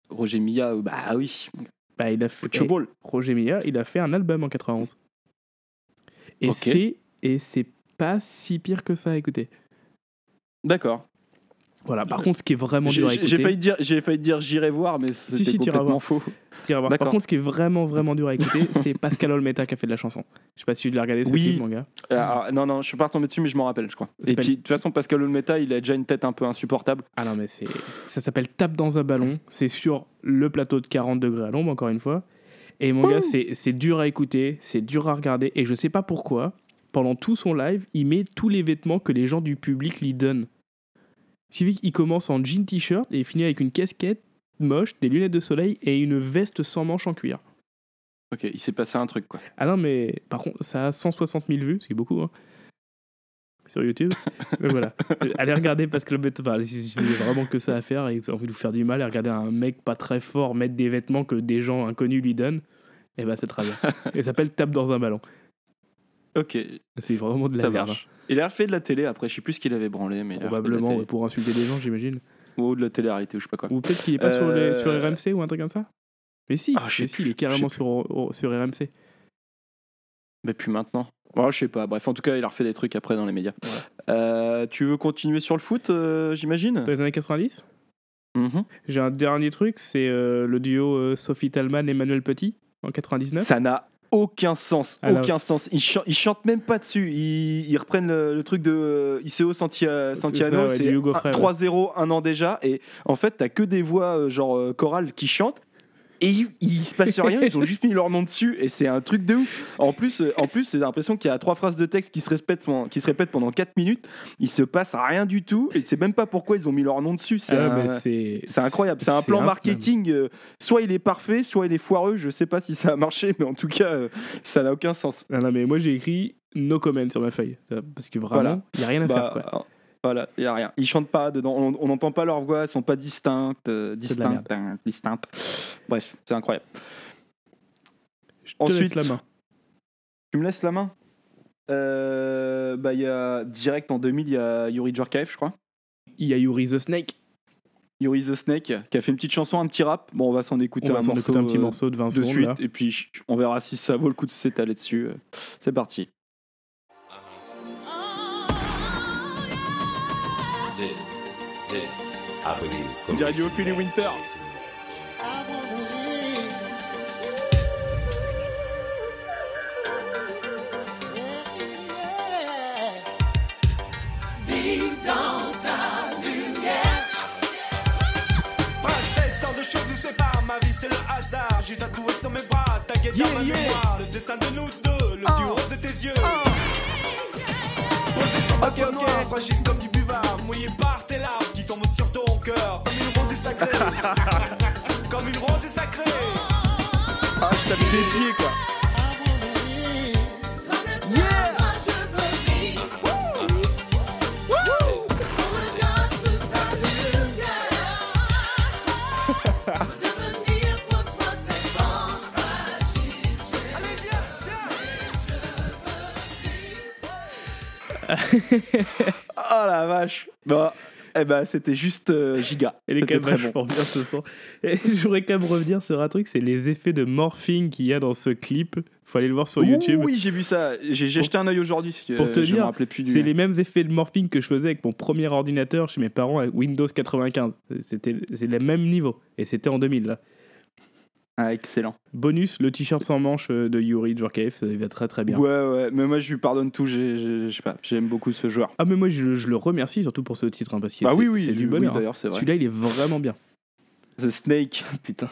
Speaker 1: Roger Milla, euh, bah oui.
Speaker 2: Bah, il a fait,
Speaker 1: Football.
Speaker 2: Roger Mila, il a fait un album en 91. Et c'est et c'est pas si pire que ça à écouter.
Speaker 1: D'accord.
Speaker 2: Voilà. Par contre, ce qui est vraiment
Speaker 1: J'ai
Speaker 2: dur à
Speaker 1: j'ai
Speaker 2: écouter,
Speaker 1: failli dire, j'ai failli dire j'irai voir, mais c'était
Speaker 2: si, t'iras
Speaker 1: complètement faux.
Speaker 2: Par contre, ce qui est vraiment vraiment dur à écouter, c'est Pascal Olmeta qui a fait de la chanson. Je sais pas si tu l'as regardé ce
Speaker 1: Oui.
Speaker 2: mon gars.
Speaker 1: Euh, alors, non, non, je suis pas retombé dessus, mais je m'en rappelle, je crois. Et puis, de toute façon, Pascal Olmeta, il a déjà une tête un peu insupportable.
Speaker 2: Ah non, mais c'est ça s'appelle Tape dans un ballon. C'est sur le plateau de 40 degrés à l'ombre, encore une fois. Et mon gars, c'est c'est dur à écouter, c'est dur à regarder. Et je sais pas pourquoi, pendant tout son live, il met tous les vêtements que les gens du public lui donnent. Il commence en jean t-shirt et il finit avec une casquette moche, des lunettes de soleil et une veste sans manches en cuir.
Speaker 1: Ok, il s'est passé un truc, quoi.
Speaker 2: Ah non, mais par contre, ça a 160 000 vues, ce qui est beaucoup, hein, sur YouTube. Donc voilà. Allez regarder parce que le bête, enfin, si vous avez vraiment que ça à faire et que vous avez envie de vous faire du mal, et regarder un mec pas très fort mettre des vêtements que des gens inconnus lui donnent, et ben c'est très bien. Et s'appelle Tape dans un ballon.
Speaker 1: Ok,
Speaker 2: C'est vraiment de la
Speaker 1: ça
Speaker 2: merde.
Speaker 1: marche. Il a refait de la télé après, je sais plus ce qu'il avait branlé, mais
Speaker 2: hein. Probablement pour insulter des gens, j'imagine.
Speaker 1: Ou de la télé-réalité, ou je sais pas quoi.
Speaker 2: Ou peut-être qu'il est pas sur, les, sur
Speaker 1: Euh,
Speaker 2: RMC ou un truc comme ça. Mais si,
Speaker 1: Ah,
Speaker 2: mais si, il est carrément sur, sur RMC.
Speaker 1: Mais puis maintenant. Je sais pas. Bref, en tout cas, il a refait des trucs après dans les médias. Euh, tu veux continuer sur le foot, euh, j'imagine?
Speaker 2: Dans les années 90
Speaker 1: Mhm.
Speaker 2: J'ai un dernier truc, c'est euh, le duo euh, Sophie Talman et Emmanuel Petit en 99.
Speaker 1: Ça n'a aucun sens. Aucun sens. Ils, chan- ils chantent même pas dessus. Ils, ils reprennent le, le truc de euh, ICO Santi- Santiano. C'est
Speaker 2: du Hugo
Speaker 1: un-
Speaker 2: Frey, ouais.
Speaker 1: 3-0, un an déjà. Et en fait, t'as que des voix euh, genre euh, chorales qui chantent. Et il, il se passe rien, ils ont juste mis leur nom dessus et c'est un truc de ouf. En plus, euh, en plus, c'est l'impression qu'il y a trois phrases de texte qui se répètent, pendant- qui se répètent pendant 4 minutes. Il se passe rien du tout et sais même pas pourquoi ils ont mis leur nom dessus. C'est
Speaker 2: Ah, c'est
Speaker 1: c'est incroyable, c'est un plan
Speaker 2: incroyable.
Speaker 1: marketing. euh, soit il est parfait, soit il est foireux. Je sais pas si ça a marché, mais en tout cas, euh, ça n'a aucun sens.
Speaker 2: Non, non, mais moi j'ai écrit no comment sur ma feuille. Parce que vraiment,
Speaker 1: Voilà.
Speaker 2: il n'y a rien à
Speaker 1: Bah,
Speaker 2: faire. Quoi.
Speaker 1: Voilà, il y a rien. Ils chantent pas dedans. On n'entend pas leur voix, elles sont pas distinctes, euh,
Speaker 2: C'est de la
Speaker 1: distinctes, hein, distinctes. Bref, c'est incroyable.
Speaker 2: Je te
Speaker 1: ensuite-
Speaker 2: laisse la main.
Speaker 1: Tu me laisses la main? Euh, Bah, il y a direct en 2000, il y a Yuri Djorkaeff, je crois.
Speaker 2: Il y a Yuri the Snake.
Speaker 1: Yuri the Snake, qui a fait une petite chanson, un petit rap. Bon, on va s'en écouter
Speaker 2: On va
Speaker 1: un
Speaker 2: s'en
Speaker 1: morceau.
Speaker 2: écouter un petit
Speaker 1: euh,
Speaker 2: morceau de 20
Speaker 1: de
Speaker 2: secondes.
Speaker 1: suite
Speaker 2: là.
Speaker 1: et puis on verra si ça vaut le coup de s'étaler dessus. C'est parti. On dirait du Ophélie Winter.
Speaker 6: Princesse, tant de choses nous séparent, ma vie c'est le hasard. J'ai tatoué sur mes bras, ta guette dans ma mémoire. Le dessin de nous deux, le duo de tes yeux. Posé sur ma peau noire, fragile comme du buvard, mouillé par qui tombent sur ton cœur. Comme une rose est sacrée. comme une rose est sacrée.
Speaker 1: Ah, je tape des pieds quoi.
Speaker 6: Allez, viens, viens.
Speaker 1: Oh la vache. Bah, Eh ben, c'était juste euh, giga.
Speaker 2: Elle est quand même vachement bien ce son. Et je voudrais quand même revenir sur un truc, c'est les effets de morphing qu'il y a dans ce clip. Faut aller le voir sur YouTube.
Speaker 1: Oui, j'ai vu ça. J'ai jeté un œil aujourd'hui. que,
Speaker 2: pour te
Speaker 1: euh, je me
Speaker 2: dire. C'est les mêmes effets de morphing que je faisais avec mon premier ordinateur chez mes parents avec Windows 95. C'était c'est le même niveau. Et c'était en 2000 là.
Speaker 1: Ah, excellent.
Speaker 2: Bonus, le t-shirt sans manche euh, de Yuri Djorkaeff, il va très très bien.
Speaker 1: Ouais, ouais. Mais moi, je lui pardonne tout. Je sais pas. J'aime beaucoup ce joueur.
Speaker 2: Ah mais moi je, je le remercie surtout pour ce titre hein, parce que
Speaker 1: Bah
Speaker 2: c'est
Speaker 1: oui, oui.
Speaker 2: c'est du bonheur. hein.
Speaker 1: D'ailleurs, c'est vrai.
Speaker 2: Celui-là il est vraiment bien.
Speaker 1: The Snake.
Speaker 2: Putain.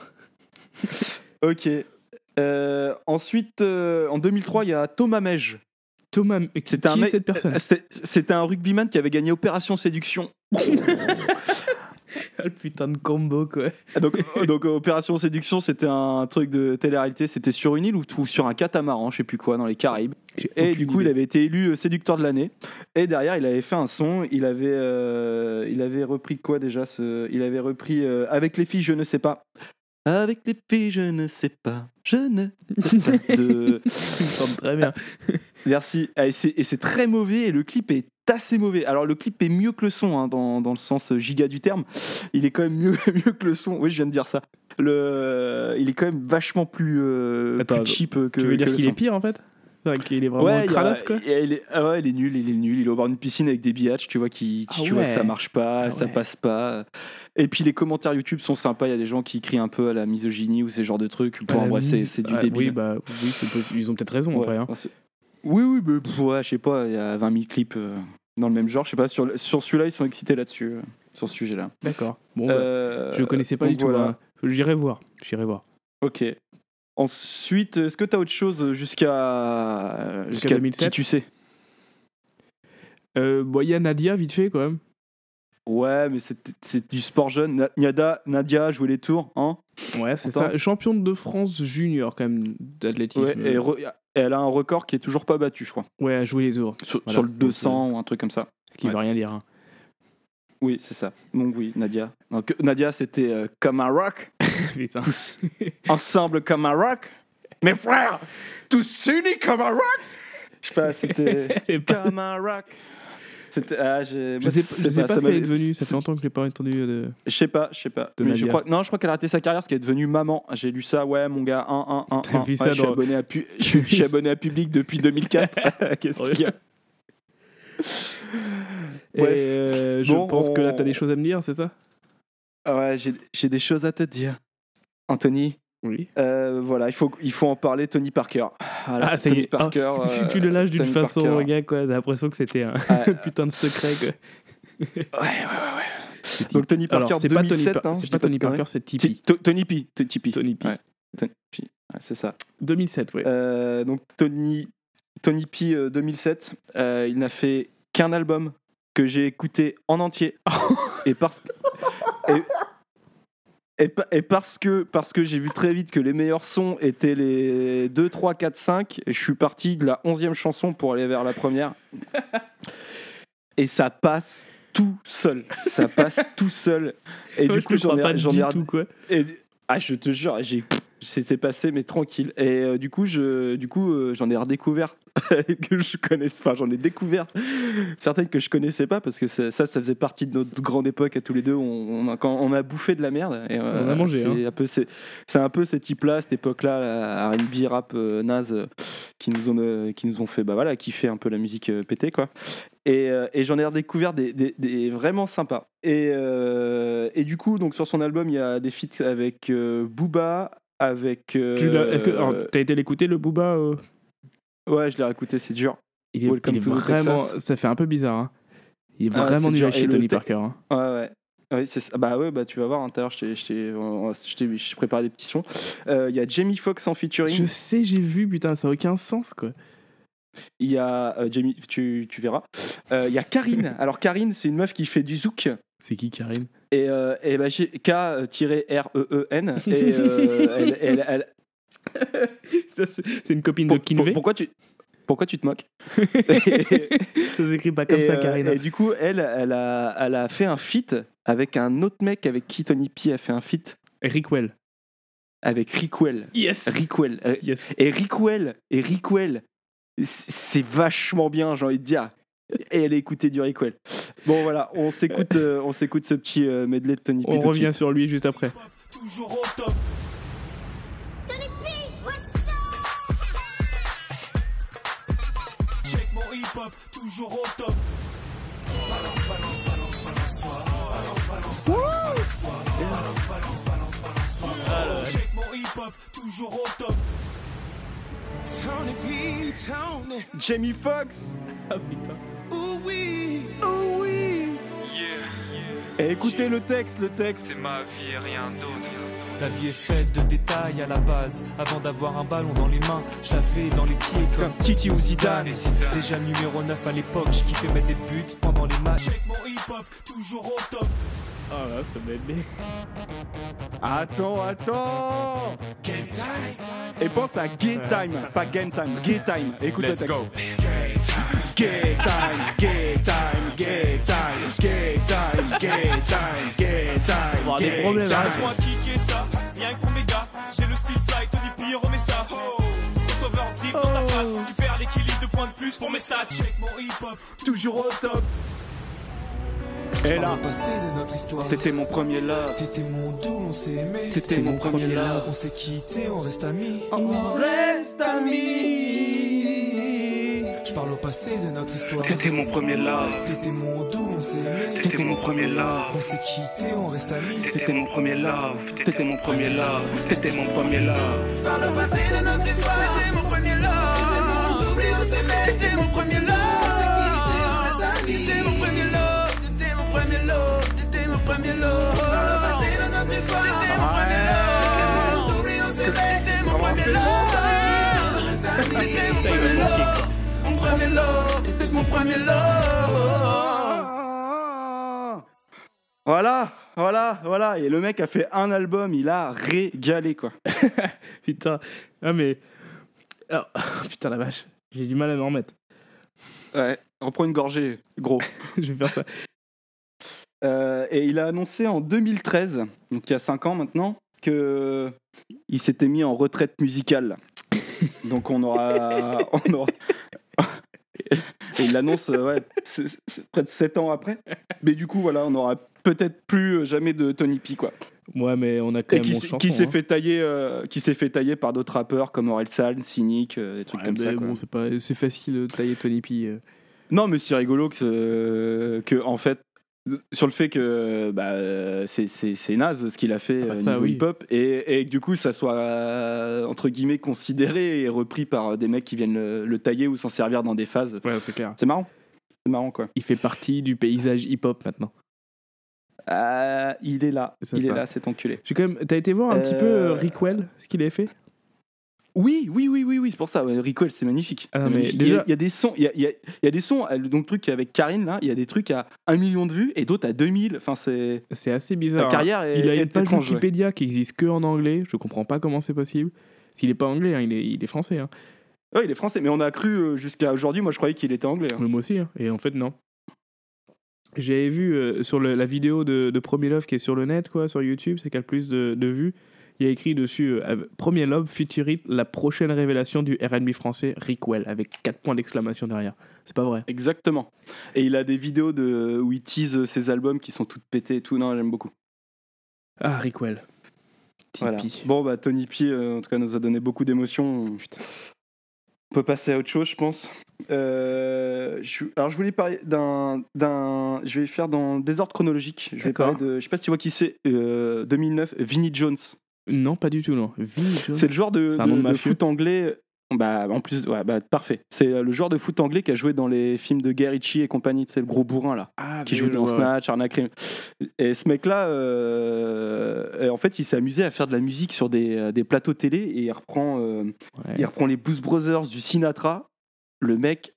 Speaker 1: Ok. Euh, ensuite, euh, en 2003, il y a Thomas Mej.
Speaker 2: Thomas, qui,
Speaker 1: C'était un
Speaker 2: est cette personne
Speaker 1: c'était un rugbyman qui avait gagné Opération Séduction.
Speaker 2: Ah, le putain de combo quoi.
Speaker 1: Donc, euh, donc euh, Opération Séduction, c'était un truc de télé-réalité. C'était sur une île ou, sur un catamaran, je sais plus quoi, dans les Caraïbes. Et du coup, il avait été élu euh, séducteur de l'année. Et derrière, il avait fait un son. Il avait, euh, il avait repris quoi déjà ce... Il avait repris euh, Avec les filles, je ne sais pas. Avec les filles, je ne sais pas. Je ne. De...
Speaker 2: Très bien.
Speaker 1: Merci. Ah, et c'est très mauvais et le clip est assez mauvais. Alors le clip est mieux que le son hein, dans, dans le sens giga du terme. Il est quand même mieux, mieux que le son. Oui, je viens de dire ça. Le, il est quand même vachement plus, euh,
Speaker 2: Attends,
Speaker 1: plus cheap que.
Speaker 2: tu veux dire qu'il est pire en fait? Qu'il est vraiment
Speaker 1: Ouais, il
Speaker 2: cradasse quoi?
Speaker 1: il il est, ah ouais, il est nul, il est nul. Il est au bord d'une piscine avec des biatchs, tu vois, qui,
Speaker 2: Ah
Speaker 1: tu vois que ça marche pas,
Speaker 2: Ah
Speaker 1: ça
Speaker 2: ouais.
Speaker 1: passe pas. Et puis les commentaires YouTube sont sympas. Il y a des gens qui crient un peu à la misogynie ou ces genres de trucs. Bon, bref, c'est
Speaker 2: mise-
Speaker 1: c'est du
Speaker 2: Ah,
Speaker 1: débile.
Speaker 2: Oui, bah oui, ils ont peut-être raison après. hein.
Speaker 1: Oui, oui, mais ouais, je sais pas, il y a 20 000 clips euh, dans le même genre. Je sais pas, sur, sur celui-là, ils sont excités là-dessus, euh, sur ce sujet-là.
Speaker 2: D'accord. Bon, bah,
Speaker 1: Euh,
Speaker 2: je connaissais pas
Speaker 1: donc
Speaker 2: du tout.
Speaker 1: voilà.
Speaker 2: hein. J'irai voir. J'irai voir.
Speaker 1: Ok. Ensuite, est-ce que tu as autre chose jusqu'à.
Speaker 2: Jusqu'à 2007?
Speaker 1: qui tu sais?
Speaker 2: Euh, bon, il y a Nadia vite fait quand même.
Speaker 1: Ouais, mais c'est c'est du sport jeune. Na- Nadia, Nadia jouait les tours, hein?
Speaker 2: Ouais, c'est
Speaker 1: Attends.
Speaker 2: ça. Championne de France junior quand même d'athlétisme.
Speaker 1: Ouais, et re- et elle a un record qui est toujours pas battu, je crois.
Speaker 2: Ouais, à jouer les tours.
Speaker 1: Sur,
Speaker 2: Voilà.
Speaker 1: sur le 200 ou un truc comme ça.
Speaker 2: Ce qui
Speaker 1: Ouais.
Speaker 2: veut rien dire. hein.
Speaker 1: Oui, c'est ça. Donc oui, Nadia. Donc, Nadia, c'était euh, comme un rock.
Speaker 2: Putain.
Speaker 1: tous ensemble comme un rock. Mes frères, tous unis comme un rock. Je sais pas, c'était
Speaker 2: Elle
Speaker 1: comme un rock. C'était, ah,
Speaker 2: Je sais, je sais pas ce qu'elle est devenue. Ça fait longtemps que je l'ai pas entendu. euh, De...
Speaker 1: Je sais pas, je sais pas.
Speaker 2: De
Speaker 1: Mais je
Speaker 2: Nadia.
Speaker 1: crois, non, je crois qu'elle a arrêté sa carrière parce qu'elle est devenue maman. J'ai lu ça, ouais, mon gars, 1, 1, 1.
Speaker 2: T'as vu ça
Speaker 1: je, suis abonné à pu- je, suis abonné à Public depuis 2004. Qu'est-ce qu'il y a?
Speaker 2: Et euh, je
Speaker 1: Bon,
Speaker 2: pense que là,
Speaker 1: on-
Speaker 2: t'as des choses à me dire, c'est ça?
Speaker 1: Ouais, j'ai des choses à te dire. Anthony,
Speaker 2: Oui.
Speaker 1: euh, voilà, il faut, il faut en parler. Tony Parker. Voilà,
Speaker 2: Ah,
Speaker 1: Tony.
Speaker 2: Ah,
Speaker 1: Parker.
Speaker 2: si
Speaker 1: euh,
Speaker 2: tu le lâches d'une façon,
Speaker 1: Parker.
Speaker 2: gars, quoi, t'as l'impression que c'était un putain de secret, quoi.
Speaker 1: Ouais, ouais, ouais, ouais. Donc Tony Parker
Speaker 2: c'est pas Tony,
Speaker 1: 2007,
Speaker 2: Par-
Speaker 1: hein,
Speaker 2: c'est pas Tony. Parker, c'est
Speaker 1: Ti-
Speaker 2: Tipeee.
Speaker 1: To- Tony P. Tipeee.
Speaker 2: Tony P.
Speaker 1: Ouais. Tony P. Ouais, c'est ça.
Speaker 2: 2007, ouais.
Speaker 1: Euh, donc Tony, Tony P. euh, 2007, euh, il n'a fait qu'un album que j'ai écouté en entier. et parce que. Et, et pa- et parce que, parce que j'ai vu très vite que les meilleurs sons étaient les 2, 3, 4, 5, et je suis parti de la 11e chanson pour aller vers la première. Et ça passe tout seul. Ça passe tout seul. Et du coup, j'en ai, j'en
Speaker 2: du
Speaker 1: ai,
Speaker 2: tout, quoi.
Speaker 1: et, ah, je te jure, j'ai c'était passé mais tranquille. Et euh, du coup, je, du coup, euh, j'en ai redécouvert que je connaissais, enfin, j'en ai découvert certaines que je connaissais pas parce que ça, ça, faisait partie de notre grande époque à tous les deux. On, on a, quand on a bouffé de la merde. Et, euh,
Speaker 2: On a mangé,
Speaker 1: C'est
Speaker 2: hein.
Speaker 1: un un peu ces types-là, cette époque-là, la R&B rap euh, naze, euh, qui nous ont, euh, qui nous ont fait, bah voilà, kiffer un peu la musique euh, pétée, quoi. Et, euh, et j'en ai redécouvert des, des- des vraiment sympas. Et, euh, et du coup, donc sur son album, il y a des feats avec euh, Booba, avec. euh,
Speaker 2: Tu l'as- Est-ce que alors, été l'écouter le Booba euh?
Speaker 1: Ouais, je l'ai réécouté, c'est dur.
Speaker 2: Il est, il vraiment, ça fait un peu bizarre. hein. Il est
Speaker 1: Ah,
Speaker 2: vraiment
Speaker 1: c'est
Speaker 2: nul à chier Tony Parker. hein.
Speaker 1: Ouais, ouais. Ça. Bah ouais, bah tu vas voir, hein, tout à l'heure, je t'ai- préparé des petits sons. Euh, Il y a Jamie Foxx en featuring.
Speaker 2: Je sais, j'ai vu, putain, ça a aucun sens quoi.
Speaker 1: Il y a euh, Jamie, tu, tu verras. Euh, Il y a Karine. Alors Karine, c'est une meuf qui fait du zouk.
Speaker 2: C'est qui Karine?
Speaker 1: Et, euh, et bah, K-R-E-E-N. Et euh, elle, elle- elle-
Speaker 2: Ça, C'est une copine
Speaker 1: pour-
Speaker 2: de Kinvey
Speaker 1: pour- pourquoi tu pourquoi tu te moques
Speaker 2: Ça s'écrit pas comme
Speaker 1: et,
Speaker 2: ça,
Speaker 1: euh,
Speaker 2: Karine.
Speaker 1: et du coup, elle, elle a, elle a fait un feat avec un autre mec avec qui Tony P a fait un feat
Speaker 2: Rickwell.
Speaker 1: avec Rickwell.
Speaker 2: Yes
Speaker 1: Rickwell. Euh,
Speaker 2: Yes.
Speaker 1: Et Rickwell, et Rickwell, c'est vachement bien, j'ai envie de dire. et elle écoutait du Rick Well. Bon voilà, on s'écoute, euh, on s'écoute ce petit euh, medley de Tony P.
Speaker 2: On revient
Speaker 1: suite.
Speaker 2: sur lui juste après.
Speaker 6: Toujours au top. Hip-hop, toujours au top. Balance, balance, balance, balance toi. Balance, balance, balance, balance toi. Balance, balance, balance, balance toi. Check mon hip-hop, toujours au top. Tony P, Tony.
Speaker 1: Jamie Foxx
Speaker 6: Ooh oui.
Speaker 1: Et écoutez le texte, le texte.
Speaker 9: C'est ma vie et rien d'autre.
Speaker 6: La vie est faite de détails à la base. Avant d'avoir un ballon dans les mains, je l'avais dans les pieds comme Titi ou Zidane. Déjà numéro 9 à l'époque, je kiffais mettre des buts pendant les matchs. Check mon hip-hop, toujours au top.
Speaker 2: Ah là, ça medley.
Speaker 1: Attends, attends
Speaker 6: Game time.
Speaker 1: Et pense à Gay Time, pas Game Time, Gay Time. Écoute le
Speaker 6: Let's go.
Speaker 1: Time, Gay Time, Gay Time, Gay Time, Gay Time, Gay Time. gay time.
Speaker 2: hein.
Speaker 6: Laisse-moi kicker ça, rien que pour mes gars. J'ai le style fly, Tony P, remets ça. Oh. Crossover drip dans ta face. Tu perds l'équilibre de points de plus pour mes stats. Check mon hip-hop,
Speaker 1: Toujours au top. Et là,
Speaker 6: passé de notre histoire.
Speaker 1: t'étais mon premier love.
Speaker 6: T'étais mon doux, on s'est aimé.
Speaker 1: T'étais mon premier love.
Speaker 6: On s'est quitté, on reste amis.
Speaker 1: On reste amis.
Speaker 6: Je parle au passé de notre histoire.
Speaker 1: T'étais mon premier love.
Speaker 6: T'étais mon doux, on s'est aimé.
Speaker 1: T'étais mon premier love.
Speaker 6: On s'est quitté, on reste amis.
Speaker 1: T'étais mon premier love. T'étais mon premier love. T'étais mon premier love.
Speaker 6: Par le passé de notre histoire. T'étais mon premier love. T'étais mon on s'aimait. T'étais mon premier love. On s'est quitté, on reste amis. T'étais mon premier love. T'étais mon premier love. T'étais mon premier love. Par le passé de notre histoire. T'étais mon premier love. T'étais mon on s'aimait. T'étais mon premier love. On s'est quitté, on reste amis. T'étais mon premier love. Mon premier love. T'étais mon premier love.
Speaker 1: Voilà, voilà, voilà. Et le mec a fait un album, il a régalé quoi.
Speaker 2: Putain. Ah, mais. Alors, putain, la vache. J'ai du mal à m'en remettre.
Speaker 1: Ouais, reprends une gorgée, gros.
Speaker 2: Je vais faire ça.
Speaker 1: Euh, et il a annoncé en 2013, donc il y a 5 ans maintenant, que il s'était mis en retraite musicale. Donc on aura, on aura- et il l'annonce euh, ouais, c'est- c'est près de 7 ans après. Mais du coup voilà, on aura peut-être plus euh, jamais de Tony P quoi.
Speaker 2: Ouais, mais on a quand
Speaker 1: Et
Speaker 2: même
Speaker 1: qui,
Speaker 2: mon
Speaker 1: s'est-
Speaker 2: chanson.
Speaker 1: qui s'est
Speaker 2: hein.
Speaker 1: fait tailler, euh, qui s'est fait tailler par d'autres rappeurs comme Orelsan, Cynic, euh, des trucs
Speaker 2: Ouais,
Speaker 1: comme
Speaker 2: mais
Speaker 1: ça. quoi.
Speaker 2: bon, c'est pas... c'est facile de tailler Tony P. euh.
Speaker 1: Non, mais c'est rigolo que, euh, que, en fait, sur le fait que bah, euh, c'est- c'est c'est naze ce qu'il a fait
Speaker 2: Ah bah
Speaker 1: euh,
Speaker 2: ça,
Speaker 1: niveau
Speaker 2: oui.
Speaker 1: hip-hop et, et que du coup ça soit euh, entre guillemets considéré et repris par des mecs qui viennent le, le tailler ou s'en servir dans des phases.
Speaker 2: Ouais, c'est clair.
Speaker 1: C'est marrant. C'est marrant quoi.
Speaker 2: Il fait partie du paysage hip-hop maintenant.
Speaker 1: Ah, il est là.
Speaker 2: C'est
Speaker 1: il
Speaker 2: ça.
Speaker 1: est là, cet enculé.
Speaker 2: J'ai quand même... T'as été voir un petit peu
Speaker 1: Euh,
Speaker 2: euh, Rick Well, ce qu'il avait fait?
Speaker 1: Oui, oui, oui, oui, oui, c'est pour ça. Rico, c'est magnifique.
Speaker 2: Ah mais
Speaker 1: Il, y a, il y a des sons, il y a, il y des sons, donc truc avec Karine là, il y a des trucs à 1 million de vues et d'autres à 2000. Enfin, c'est
Speaker 2: C'est assez
Speaker 1: la
Speaker 2: bizarre. hein.
Speaker 1: carrière est,
Speaker 2: Il a une page
Speaker 1: étrange. ouais.
Speaker 2: Wikipédia qui existe que en anglais. Je comprends pas comment c'est possible. S'il est pas anglais, hein, il, est, il est français. Hein.
Speaker 1: Ouais, il est français, mais on a cru euh, jusqu'à aujourd'hui. Moi, je croyais qu'il était anglais. hein.
Speaker 2: Mais moi aussi. Et en fait, non. J'avais vu euh, sur le- la vidéo de, de Premier Love qui est sur le net, quoi, sur YouTube, c'est qu'il y a le plus de, de vues. Il y a écrit dessus euh, Premier Love futurite la prochaine révélation du RB français Rick Well avec 4 points d'exclamation derrière. C'est pas vrai.
Speaker 1: Exactement. Et il a des vidéos de où il tease ses albums qui sont toutes pétées et tout. Non, j'aime beaucoup.
Speaker 2: Ah, Rick Well.
Speaker 1: Voilà. Bon, bah Tony P, euh, en tout cas, nous a donné beaucoup d'émotions. On peut passer à autre chose, je pense. Euh, je- alors, je voulais parler d'un, d'un. Je vais faire dans le désordre chronologique. Je vais parler de. Je sais pas si tu vois qui c'est. euh, 2009, Vinnie Jones.
Speaker 2: Non, pas du tout, non.
Speaker 1: C'est le joueur de, foot anglais. Bah, en plus, ouais, bah, parfait. C'est euh, le joueur de foot anglais qui a joué dans les films de Guy Ritchie et compagnie. C'est le gros bourrin là.
Speaker 2: Ah,
Speaker 1: qui joue dans
Speaker 2: ouais.
Speaker 1: Snatch, Arnaque. Et ce mec-là, euh, en fait, il s'est amusé à faire de la musique sur des, euh, des plateaux télé et il reprend, euh,
Speaker 2: Ouais.
Speaker 1: il reprend les Blues Brothers du Sinatra. Le mec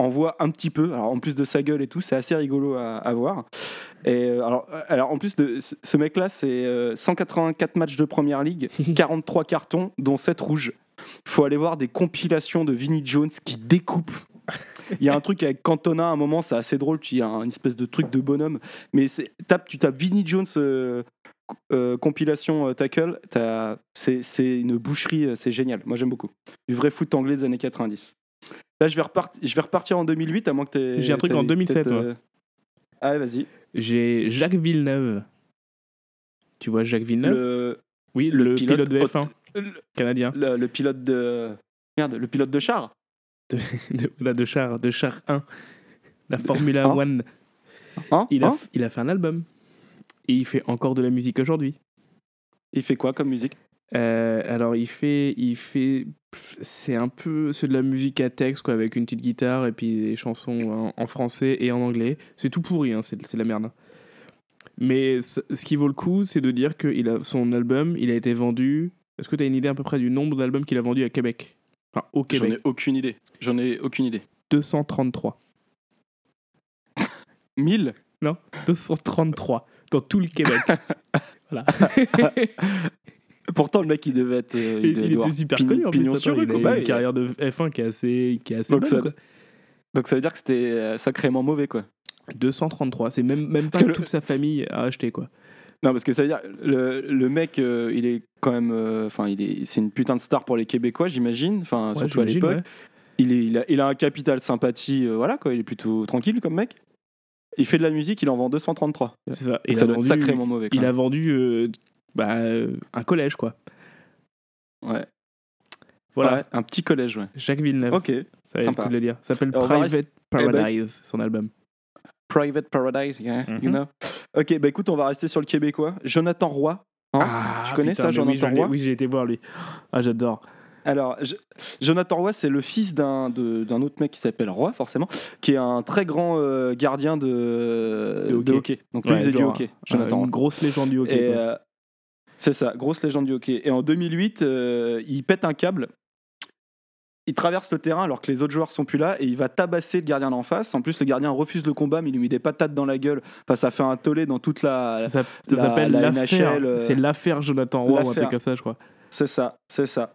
Speaker 1: envoie un petit peu. Alors, en plus de sa gueule et tout, c'est assez rigolo à, à voir. Et euh, alors, euh, alors, en plus de ce- mec-là, c'est euh, 184 matchs de première ligue, 43 cartons, dont 7 rouges. faut aller voir des compilations de Vinnie Jones qui découpe. Il y a un truc avec Cantona à un moment, c'est assez drôle. Il y a un- une espèce de truc de bonhomme. Mais tape, tu tapes Vinnie Jones euh, euh, compilation euh, tackle, c'est c'est une boucherie, euh, c'est génial. Moi j'aime beaucoup. Du vrai foot anglais des années 90. Là, je vais, repart- je vais repartir en 2008, à moins que tu
Speaker 2: J'ai un truc en 2007, moi.
Speaker 1: Allez, vas-y.
Speaker 2: J'ai Jacques Villeneuve. Tu vois Jacques Villeneuve?
Speaker 1: Le,
Speaker 2: Oui,
Speaker 1: le
Speaker 2: le,
Speaker 1: pilote
Speaker 2: pilote, de
Speaker 1: haute-
Speaker 2: F1
Speaker 1: le,
Speaker 2: canadien.
Speaker 1: le- pilote de. Merde, le pilote de char.
Speaker 2: de, de char, de char 1. La Formula
Speaker 1: Hein
Speaker 2: 1.
Speaker 1: Hein
Speaker 2: Il a,
Speaker 1: Hein
Speaker 2: il a fait un album. Et il fait encore de la musique aujourd'hui.
Speaker 1: Il fait quoi comme musique?
Speaker 2: Euh, alors il fait, il fait, c'est un peu, c'est de la musique à texte quoi, avec une petite guitare et puis des chansons en, en français et en anglais. C'est tout pourri, hein, c'est de la merde. Mais ce qui vaut le coup, c'est de dire que il a, son album, il a été vendu. Est-ce que tu as une idée à peu près du nombre d'albums qu'il a vendu à Québec? Enfin, au
Speaker 1: J'en
Speaker 2: Québec.
Speaker 1: ai aucune idée. J'en ai aucune idée.
Speaker 2: 233.
Speaker 1: 1000
Speaker 2: Non 233 dans tout le Québec. voilà.
Speaker 1: Pourtant, le mec, il devait être. euh,
Speaker 2: il,
Speaker 1: devait
Speaker 2: il était super connu en
Speaker 1: pignon sur rue,
Speaker 2: il a une
Speaker 1: il-
Speaker 2: carrière de F1 qui est assez, qui est assez
Speaker 1: Donc
Speaker 2: bonne,
Speaker 1: ça-
Speaker 2: quoi.
Speaker 1: Donc ça veut dire que c'était euh, sacrément mauvais, quoi.
Speaker 2: 233, c'est même, même pas
Speaker 1: que le-
Speaker 2: toute sa famille à acheter quoi.
Speaker 1: Non, parce que ça veut dire le, le mec, euh, il est quand même, euh, enfin, il est, c'est une putain de star pour les Québécois, j'imagine. Enfin,
Speaker 2: Ouais,
Speaker 1: surtout à l'époque.
Speaker 2: ouais.
Speaker 1: Il, est, il, a, il a un capital sympathie, euh, voilà quoi. Il est plutôt tranquille comme mec. Il fait de la musique, il en vend 233.
Speaker 2: C'est ça.
Speaker 1: Donc
Speaker 2: Il
Speaker 1: ça
Speaker 2: a
Speaker 1: doit être
Speaker 2: vendu,
Speaker 1: sacrément mauvais.
Speaker 2: il
Speaker 1: quoi.
Speaker 2: a vendu bah, euh, un collège quoi.
Speaker 1: Ouais.
Speaker 2: Voilà,
Speaker 1: Ouais, un petit collège, ouais.
Speaker 2: Jacques Villeneuve.
Speaker 1: Ok.
Speaker 2: ça va de le dire. Ça s'appelle
Speaker 1: Alors, on va
Speaker 2: Private Paradise, son album.
Speaker 1: Private Paradise, yeah,
Speaker 2: Mhm.
Speaker 1: you know. Ok, bah écoute, on va rester sur le québécois. Jonathan Roy. hein?
Speaker 2: ah,
Speaker 1: tu connais
Speaker 2: putain,
Speaker 1: ça,
Speaker 2: oui,
Speaker 1: Jonathan Roy?
Speaker 2: Oui, j'ai été voir lui. Ah, j'adore.
Speaker 1: Alors, je- Jonathan Roy, c'est le fils d'un autre mec qui s'appelle Roy, forcément, qui est un très grand euh, gardien de,
Speaker 2: De
Speaker 1: de
Speaker 2: hockey.
Speaker 1: Donc lui,
Speaker 2: Ouais,
Speaker 1: il faisait du hockey,
Speaker 2: euh,
Speaker 1: Jonathan Roy.
Speaker 2: Une grosse légende du hockey.
Speaker 1: Et,
Speaker 2: quoi.
Speaker 1: euh, c'est ça, grosse légende du hockey. Et en 2008, euh, il pète un câble. Il traverse le terrain alors que les autres joueurs sont plus là et il va tabasser le gardien d'en face. En plus, le gardien refuse le combat, mais il lui met des patates dans la gueule. Enfin, ça fait un tollé dans toute la.
Speaker 2: ça s'appelle
Speaker 1: la
Speaker 2: l'affaire.
Speaker 1: NHL, euh,
Speaker 2: C'est l'affaire Jonathan Roy ou un truc
Speaker 1: l'affaire.
Speaker 2: comme ça, je crois.
Speaker 1: C'est ça, c'est ça.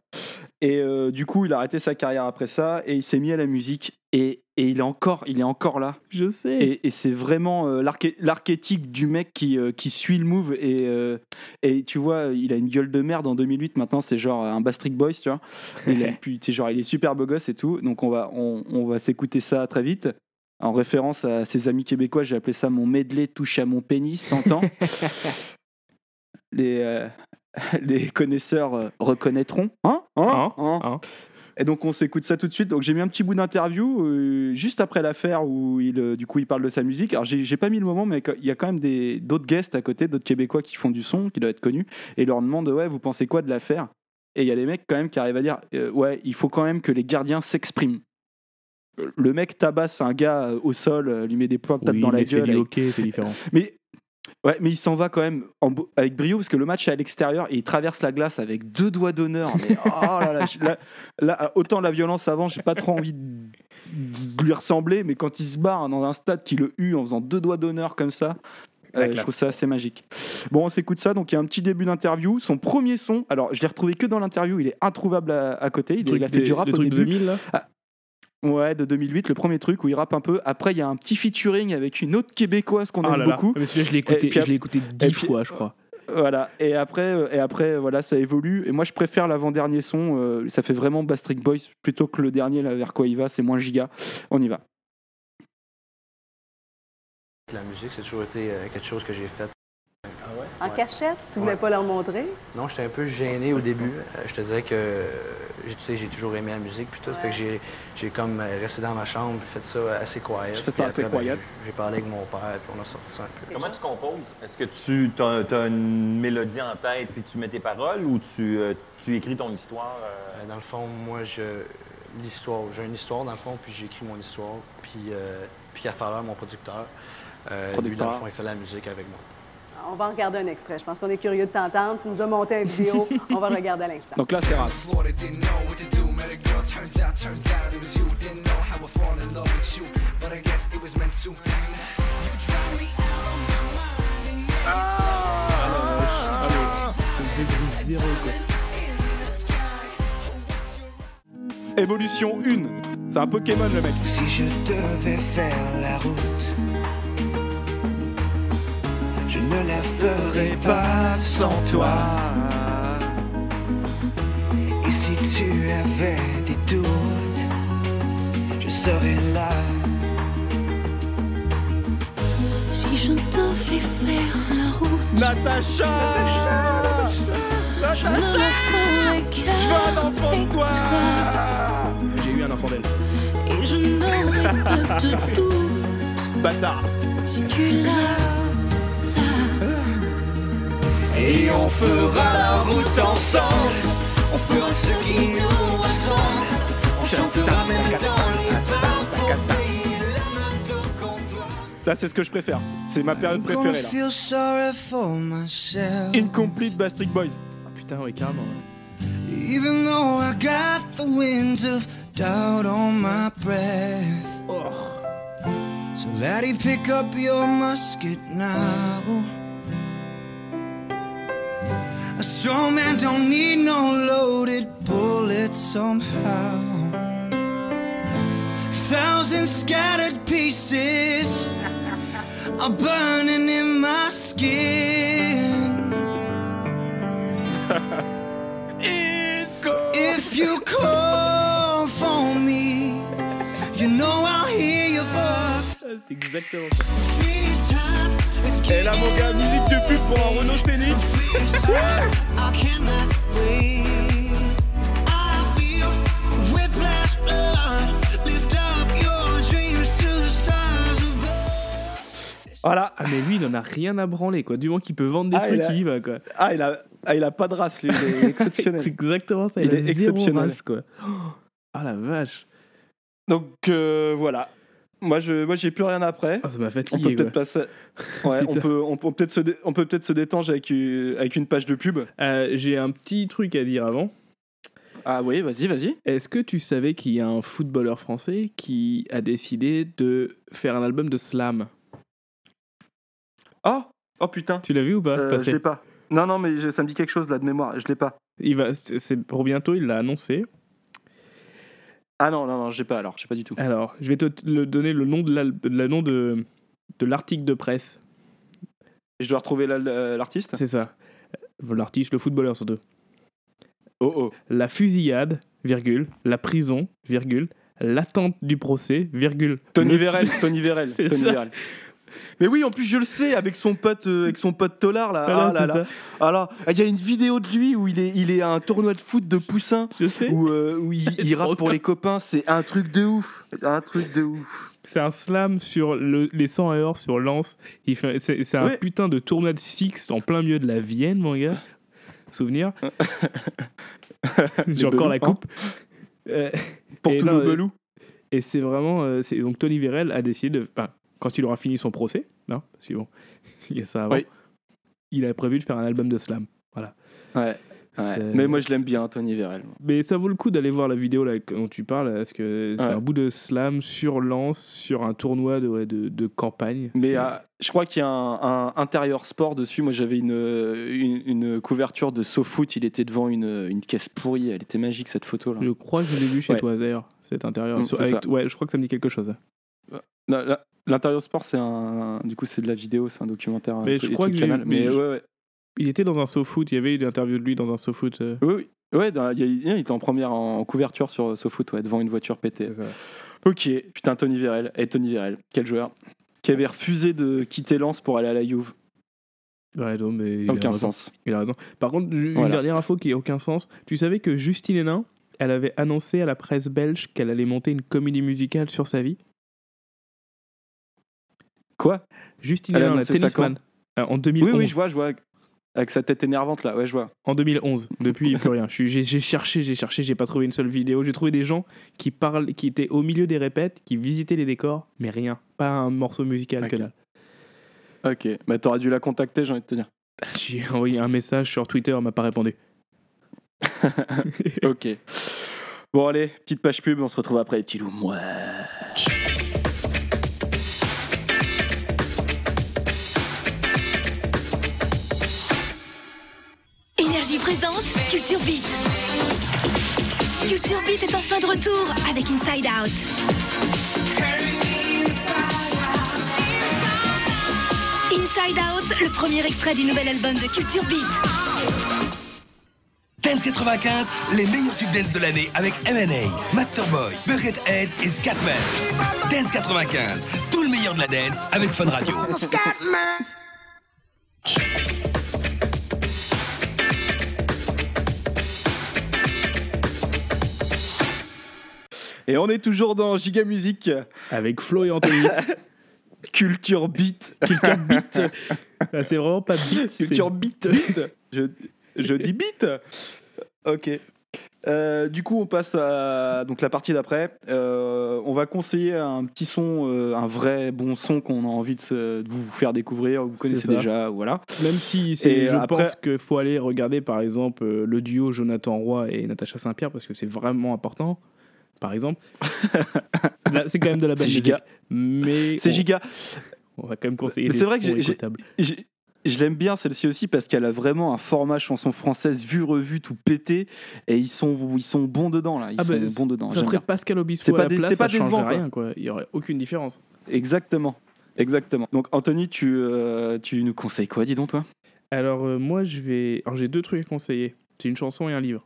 Speaker 1: Et euh, du coup, il a arrêté sa carrière après ça et il s'est mis à la musique et, et il est encore, il est encore là.
Speaker 2: Je sais.
Speaker 1: Et, et c'est vraiment euh, l'arché- l'archétype du mec qui, euh, qui suit le move. Et, et tu vois, il a une gueule de merde en 2008. Maintenant, c'est genre un Bastric Boys, tu vois. Il, a- puis, tu sais, genre, il est super beau gosse et tout. Donc, on va, on, on va s'écouter ça très vite. En référence à ses amis québécois, j'ai appelé ça mon medley touche à mon pénis, t'entends? Les, euh, les connaisseurs euh, reconnaîtront. Hein?
Speaker 2: Hein?
Speaker 1: Hein?
Speaker 2: Hein?
Speaker 1: Et donc on s'écoute ça tout de suite. Donc j'ai mis un petit bout d'interview euh, juste après l'affaire où il, euh, du coup il parle de sa musique. Alors j'ai pas mis le moment, mais il y a quand même des d'autres guests à côté, d'autres Québécois qui font du son, qui doivent être connus, et ils leur demandent ouais vous pensez quoi de l'affaire? Et il y a des mecs quand même qui arrivent à dire euh, ouais il faut quand même que les gardiens s'expriment. Le mec tabasse un gars au sol, lui met des points de
Speaker 2: Oui,
Speaker 1: dans la
Speaker 2: mais c'est
Speaker 1: gueule.
Speaker 2: du hockey, c'est différent.
Speaker 1: mais ouais, mais il s'en va quand même en avec brio parce que le match est à l'extérieur et il traverse la glace avec deux doigts d'honneur. Mais oh là là, là, là, autant la violence avant, j'ai pas trop envie de, de lui ressembler, mais quand il se barre dans un stade qui le hue en faisant deux doigts d'honneur comme ça. Euh, je trouve ça assez magique. Bon, on s'écoute ça. Donc, il y a un petit début d'interview. Son premier son, alors je l'ai retrouvé que dans l'interview, il est introuvable à, à côté. Il, il a fait
Speaker 2: des-
Speaker 1: du rap au début.
Speaker 2: 2000 là?
Speaker 1: Ouais, de 2008, le premier truc où il rappe un peu. Après, il y a un petit featuring avec une autre québécoise qu'on
Speaker 2: Ah
Speaker 1: aime
Speaker 2: là là.
Speaker 1: beaucoup.
Speaker 2: Mais celui-là, je l'ai écouté,
Speaker 1: puis
Speaker 2: je l'ai écouté dix
Speaker 1: puis-
Speaker 2: fois, je crois.
Speaker 1: Voilà, et après, euh, et après voilà, ça évolue. Et moi, je préfère l'avant-dernier son. euh, ça fait vraiment Bastric Boys plutôt que le dernier, là, vers quoi il va. C'est moins giga. On y va.
Speaker 9: La musique, c'est toujours été euh, quelque chose que j'ai fait.
Speaker 10: En
Speaker 9: Ouais.
Speaker 10: cachette? Tu voulais
Speaker 9: Ouais.
Speaker 10: pas leur montrer?
Speaker 9: Non, j'étais un peu gêné au début. Euh, je te dirais que j'ai- tu sais, j'ai toujours aimé la musique puis tout. Fait que j'ai, j'ai comme euh, resté dans ma chambre puis fait ça assez quiet.
Speaker 1: Je fais ça assez
Speaker 9: après, ben,
Speaker 1: quiet.
Speaker 9: j'ai- J'ai parlé avec mon père puis on a sorti ça un peu.
Speaker 11: Comment tu composes? Est-ce que tu as, une mélodie en tête puis tu mets tes paroles ou tu, euh, tu écris ton histoire?
Speaker 9: euh? Dans le fond, moi, je l'histoire, j'ai une histoire dans le fond, puis j'écris mon histoire, puis euh, puis à faire mon producteur. Euh, lui,
Speaker 1: Producteur.
Speaker 9: dans le fond, il fait la musique avec moi.
Speaker 10: On va regarder un extrait. Je pense qu'on est curieux de t'entendre. Tu nous as monté une vidéo. On va le regarder à l'instant.
Speaker 1: Donc là, c'est rap. Évolution 1. C'est un Pokémon, le mec.
Speaker 6: Si je devais faire la route, je ne la ferais pas sans toi. Et si tu avais des doutes,
Speaker 12: je serai là.
Speaker 13: Si je te fais faire la route,
Speaker 1: Natacha
Speaker 13: je ne le ferai
Speaker 1: Je veux un enfant de toi
Speaker 2: J'ai eu un enfant d'elle.
Speaker 13: Et je n'aurai pas de doute
Speaker 1: Bâtard
Speaker 13: si tu l'as.
Speaker 12: Et on fera la route ensemble. On fera ce qui nous ressemble. On chantera même dans les bars pour payer la comptoir.
Speaker 1: Là, c'est ce que je préfère. C'est ma période préférée là. Incomplete Bastric Boys.
Speaker 2: Ah, putain, ouais, carrément.
Speaker 12: Even though I got the winds of doubt on my breath. So laddie, pick up your musket now. Strong man don't need no loaded bullets somehow. Thousand scattered pieces are burning in my skin. If you call for me, you know I'll hear your voice.
Speaker 2: C'est exactement ça.
Speaker 1: Et là, mon gars, musique de pub pour un Renault Scénic. Voilà.
Speaker 2: Ah, mais lui, il en a rien à branler, quoi. Du moment qu'il peut vendre des
Speaker 1: Ah,
Speaker 2: trucs,
Speaker 1: il a-
Speaker 2: il y va, quoi.
Speaker 1: Ah, il a, ah, il a pas de race, lui. Il est exceptionnel.
Speaker 2: C'est exactement ça.
Speaker 1: Il
Speaker 2: Il,
Speaker 1: est
Speaker 2: a
Speaker 1: exceptionnel.
Speaker 2: race, quoi. Ah la vache.
Speaker 1: Donc euh, voilà. Moi, je, moi, j'ai plus rien après.
Speaker 2: Ah, ça m'a
Speaker 1: On peut
Speaker 2: fatigué,
Speaker 1: peut-être passer. Ouais, on peut, on peut peut-être se, dé- on peut peut-être se détendre avec, une- avec une page de pub.
Speaker 2: Euh, J'ai un petit truc à dire avant.
Speaker 1: Ah oui, vas-y, vas-y.
Speaker 2: Est-ce que tu savais qu'il y a un footballeur français qui a décidé de faire un album de slam?
Speaker 1: Oh, oh putain.
Speaker 2: Tu l'as vu ou pas
Speaker 1: Euh, je l'ai pas. Non, non, mais je- ça me dit quelque chose là de mémoire. Je l'ai pas.
Speaker 2: Il va, c'est pour bientôt, il l'a annoncé.
Speaker 1: Ah non, non, non, j'ai pas alors. J'ai pas du tout.
Speaker 2: Alors, je vais te le donner le nom de l'al- le nom de, de l'article de presse.
Speaker 1: Et je dois retrouver la- la- l'artiste?
Speaker 2: C'est ça. L'artiste, le footballeur surtout.
Speaker 1: Oh oh.
Speaker 2: La fusillade, virgule, la prison, virgule, l'attente du procès, virgule.
Speaker 1: Tony Vérel. Tony Vérel.
Speaker 2: C'est
Speaker 1: Tony
Speaker 2: ça.
Speaker 1: Vérel. Mais oui, en plus je le sais avec son pote, euh, avec son pote Tolar là. Ah là là.
Speaker 2: ça.
Speaker 1: Ah là, il y a une vidéo de lui où il est, il est à un tournoi de foot de Poussin
Speaker 2: Je sais.
Speaker 1: où, euh, où il, il rappe pour les copains. C'est un truc de ouf, un truc de ouf.
Speaker 2: C'est un slam sur le- les 100 à l'heure sur Lens. C'est un
Speaker 1: Ouais.
Speaker 2: putain de tournoi de Six en plein milieu de la Vienne, mon gars. Souvenir J'ai encore la
Speaker 1: Belous, hein.
Speaker 2: coupe. Euh,
Speaker 1: Pour tout le belou.
Speaker 2: Et c'est vraiment. euh, donc Tony Vérel a décidé de. enfin, quand il aura fini son procès, non, parce que bon, il y a ça avant,
Speaker 1: Oui.
Speaker 2: il a prévu de faire un album de slam. Voilà.
Speaker 1: Ouais. Mais moi je l'aime bien, Tony Vérel.
Speaker 2: Mais ça vaut le coup d'aller voir la vidéo là, dont tu parles, parce que c'est
Speaker 1: Ouais.
Speaker 2: un bout de slam sur Lens, sur un tournoi de, de, de campagne.
Speaker 1: Mais euh, je crois qu'il y a un, un intérieur sport dessus. Moi, j'avais une, une, une couverture de SoFoot. Il était devant une, une caisse pourrie. Elle était magique cette photo là.
Speaker 2: Je crois que je l'ai vu chez
Speaker 1: Ouais.
Speaker 2: toi d'ailleurs, cet intérieur.
Speaker 1: Mm,
Speaker 2: avec-
Speaker 1: ça.
Speaker 2: ouais, je crois que ça me dit quelque chose.
Speaker 1: L'intérieur sport, c'est un, du coup, c'est de la vidéo, c'est un documentaire.
Speaker 2: Mais je crois que
Speaker 1: canal.
Speaker 2: mais
Speaker 1: Mais
Speaker 2: je-
Speaker 1: ouais, ouais.
Speaker 2: Il était dans un SoFoot, il y avait une interview de lui dans un SoFoot. euh,
Speaker 1: Oui, oui. Ouais, dans- il, a- il était en première en couverture sur SoFoot, ouais, devant une voiture pétée. Ok, putain, Tony Vérel. Et Tony Vérel, quel joueur Qui avait refusé de quitter Lens pour aller à la Juve.
Speaker 2: Ouais, non, mais il a
Speaker 1: Aucun
Speaker 2: raison.
Speaker 1: sens.
Speaker 2: Il a raison. Par contre, une
Speaker 1: Voilà.
Speaker 2: dernière info qui n'a aucun sens. Tu savais que Justine Hénin, elle avait annoncé à la presse belge qu'elle allait monter une comédie musicale sur sa vie?
Speaker 1: Quoi
Speaker 2: Justine Hénin, la tennisman. Euh, en
Speaker 1: Oui,
Speaker 2: 2011.
Speaker 1: oui, je vois, je vois. Avec sa tête énervante là, ouais, je vois.
Speaker 2: En 2011. Depuis, plus rien. J'ai cherché, j'ai cherché, j'ai pas trouvé une seule vidéo. J'ai trouvé des gens qui parlent, qui étaient au milieu des répètes, qui visitaient les décors, mais rien. Pas un morceau musical
Speaker 1: Ok.
Speaker 2: que dalle.
Speaker 1: Ok, bah t'aurais dû la contacter, j'ai envie de te dire.
Speaker 2: J'ai envoyé un message sur Twitter, elle m'a pas répondu.
Speaker 1: ok. Bon, allez, petite page pub, on se retrouve après, petit loup. Moi.
Speaker 13: Énergie présente Culture Beat. Culture Beat est enfin de retour avec Inside Out. Inside Out, le premier extrait du nouvel album de Culture Beat.
Speaker 14: Dance 95, les meilleurs tubes dance de l'année avec M&A, Masterboy, Buckethead et Scatman. Dance 95, tout le meilleur de la dance avec Fun Radio.
Speaker 1: Et on est toujours dans Giga Music.
Speaker 2: Avec Flo et Anthony.
Speaker 1: Culture beat.
Speaker 2: Culture beat. Ah, c'est vraiment pas beat.
Speaker 1: Culture beat. je, je dis beat. Ok. Euh, du coup, on passe à donc la partie d'après. Euh, on va conseiller un petit son, euh, un vrai bon son qu'on a envie de, se- de vous faire découvrir. Vous connaissez déjà, voilà.
Speaker 2: Même si c'est, je
Speaker 1: après-
Speaker 2: pense qu'il faut aller regarder par exemple le duo Jonathan Roy et Natacha Saint-Pierre parce que c'est vraiment important. Par exemple, Là, c'est quand même de la belle
Speaker 1: C'est giga.
Speaker 2: musique, mais
Speaker 1: C'est
Speaker 2: on-
Speaker 1: giga.
Speaker 2: On va quand même conseiller.
Speaker 1: Mais
Speaker 2: des
Speaker 1: c'est vrai que j'ai- je l'aime bien celle-ci aussi parce qu'elle a vraiment un format chanson française vu revu tout pété et ils sont ils sont bons dedans là ils
Speaker 2: Ah
Speaker 1: sont
Speaker 2: bah,
Speaker 1: bons dedans
Speaker 2: Ça serait
Speaker 1: bien.
Speaker 2: Pascal
Speaker 1: C'est
Speaker 2: Obispo
Speaker 1: pas
Speaker 2: à la
Speaker 1: dé-
Speaker 2: place,
Speaker 1: c'est pas
Speaker 2: ça changerait
Speaker 1: décevant, quoi.
Speaker 2: rien quoi. Il y aurait aucune différence.
Speaker 1: exactement exactement donc Anthony tu euh, tu nous conseilles quoi dis donc toi?
Speaker 2: Alors euh, moi je vais, alors j'ai deux trucs à conseiller. C'est une chanson et un livre.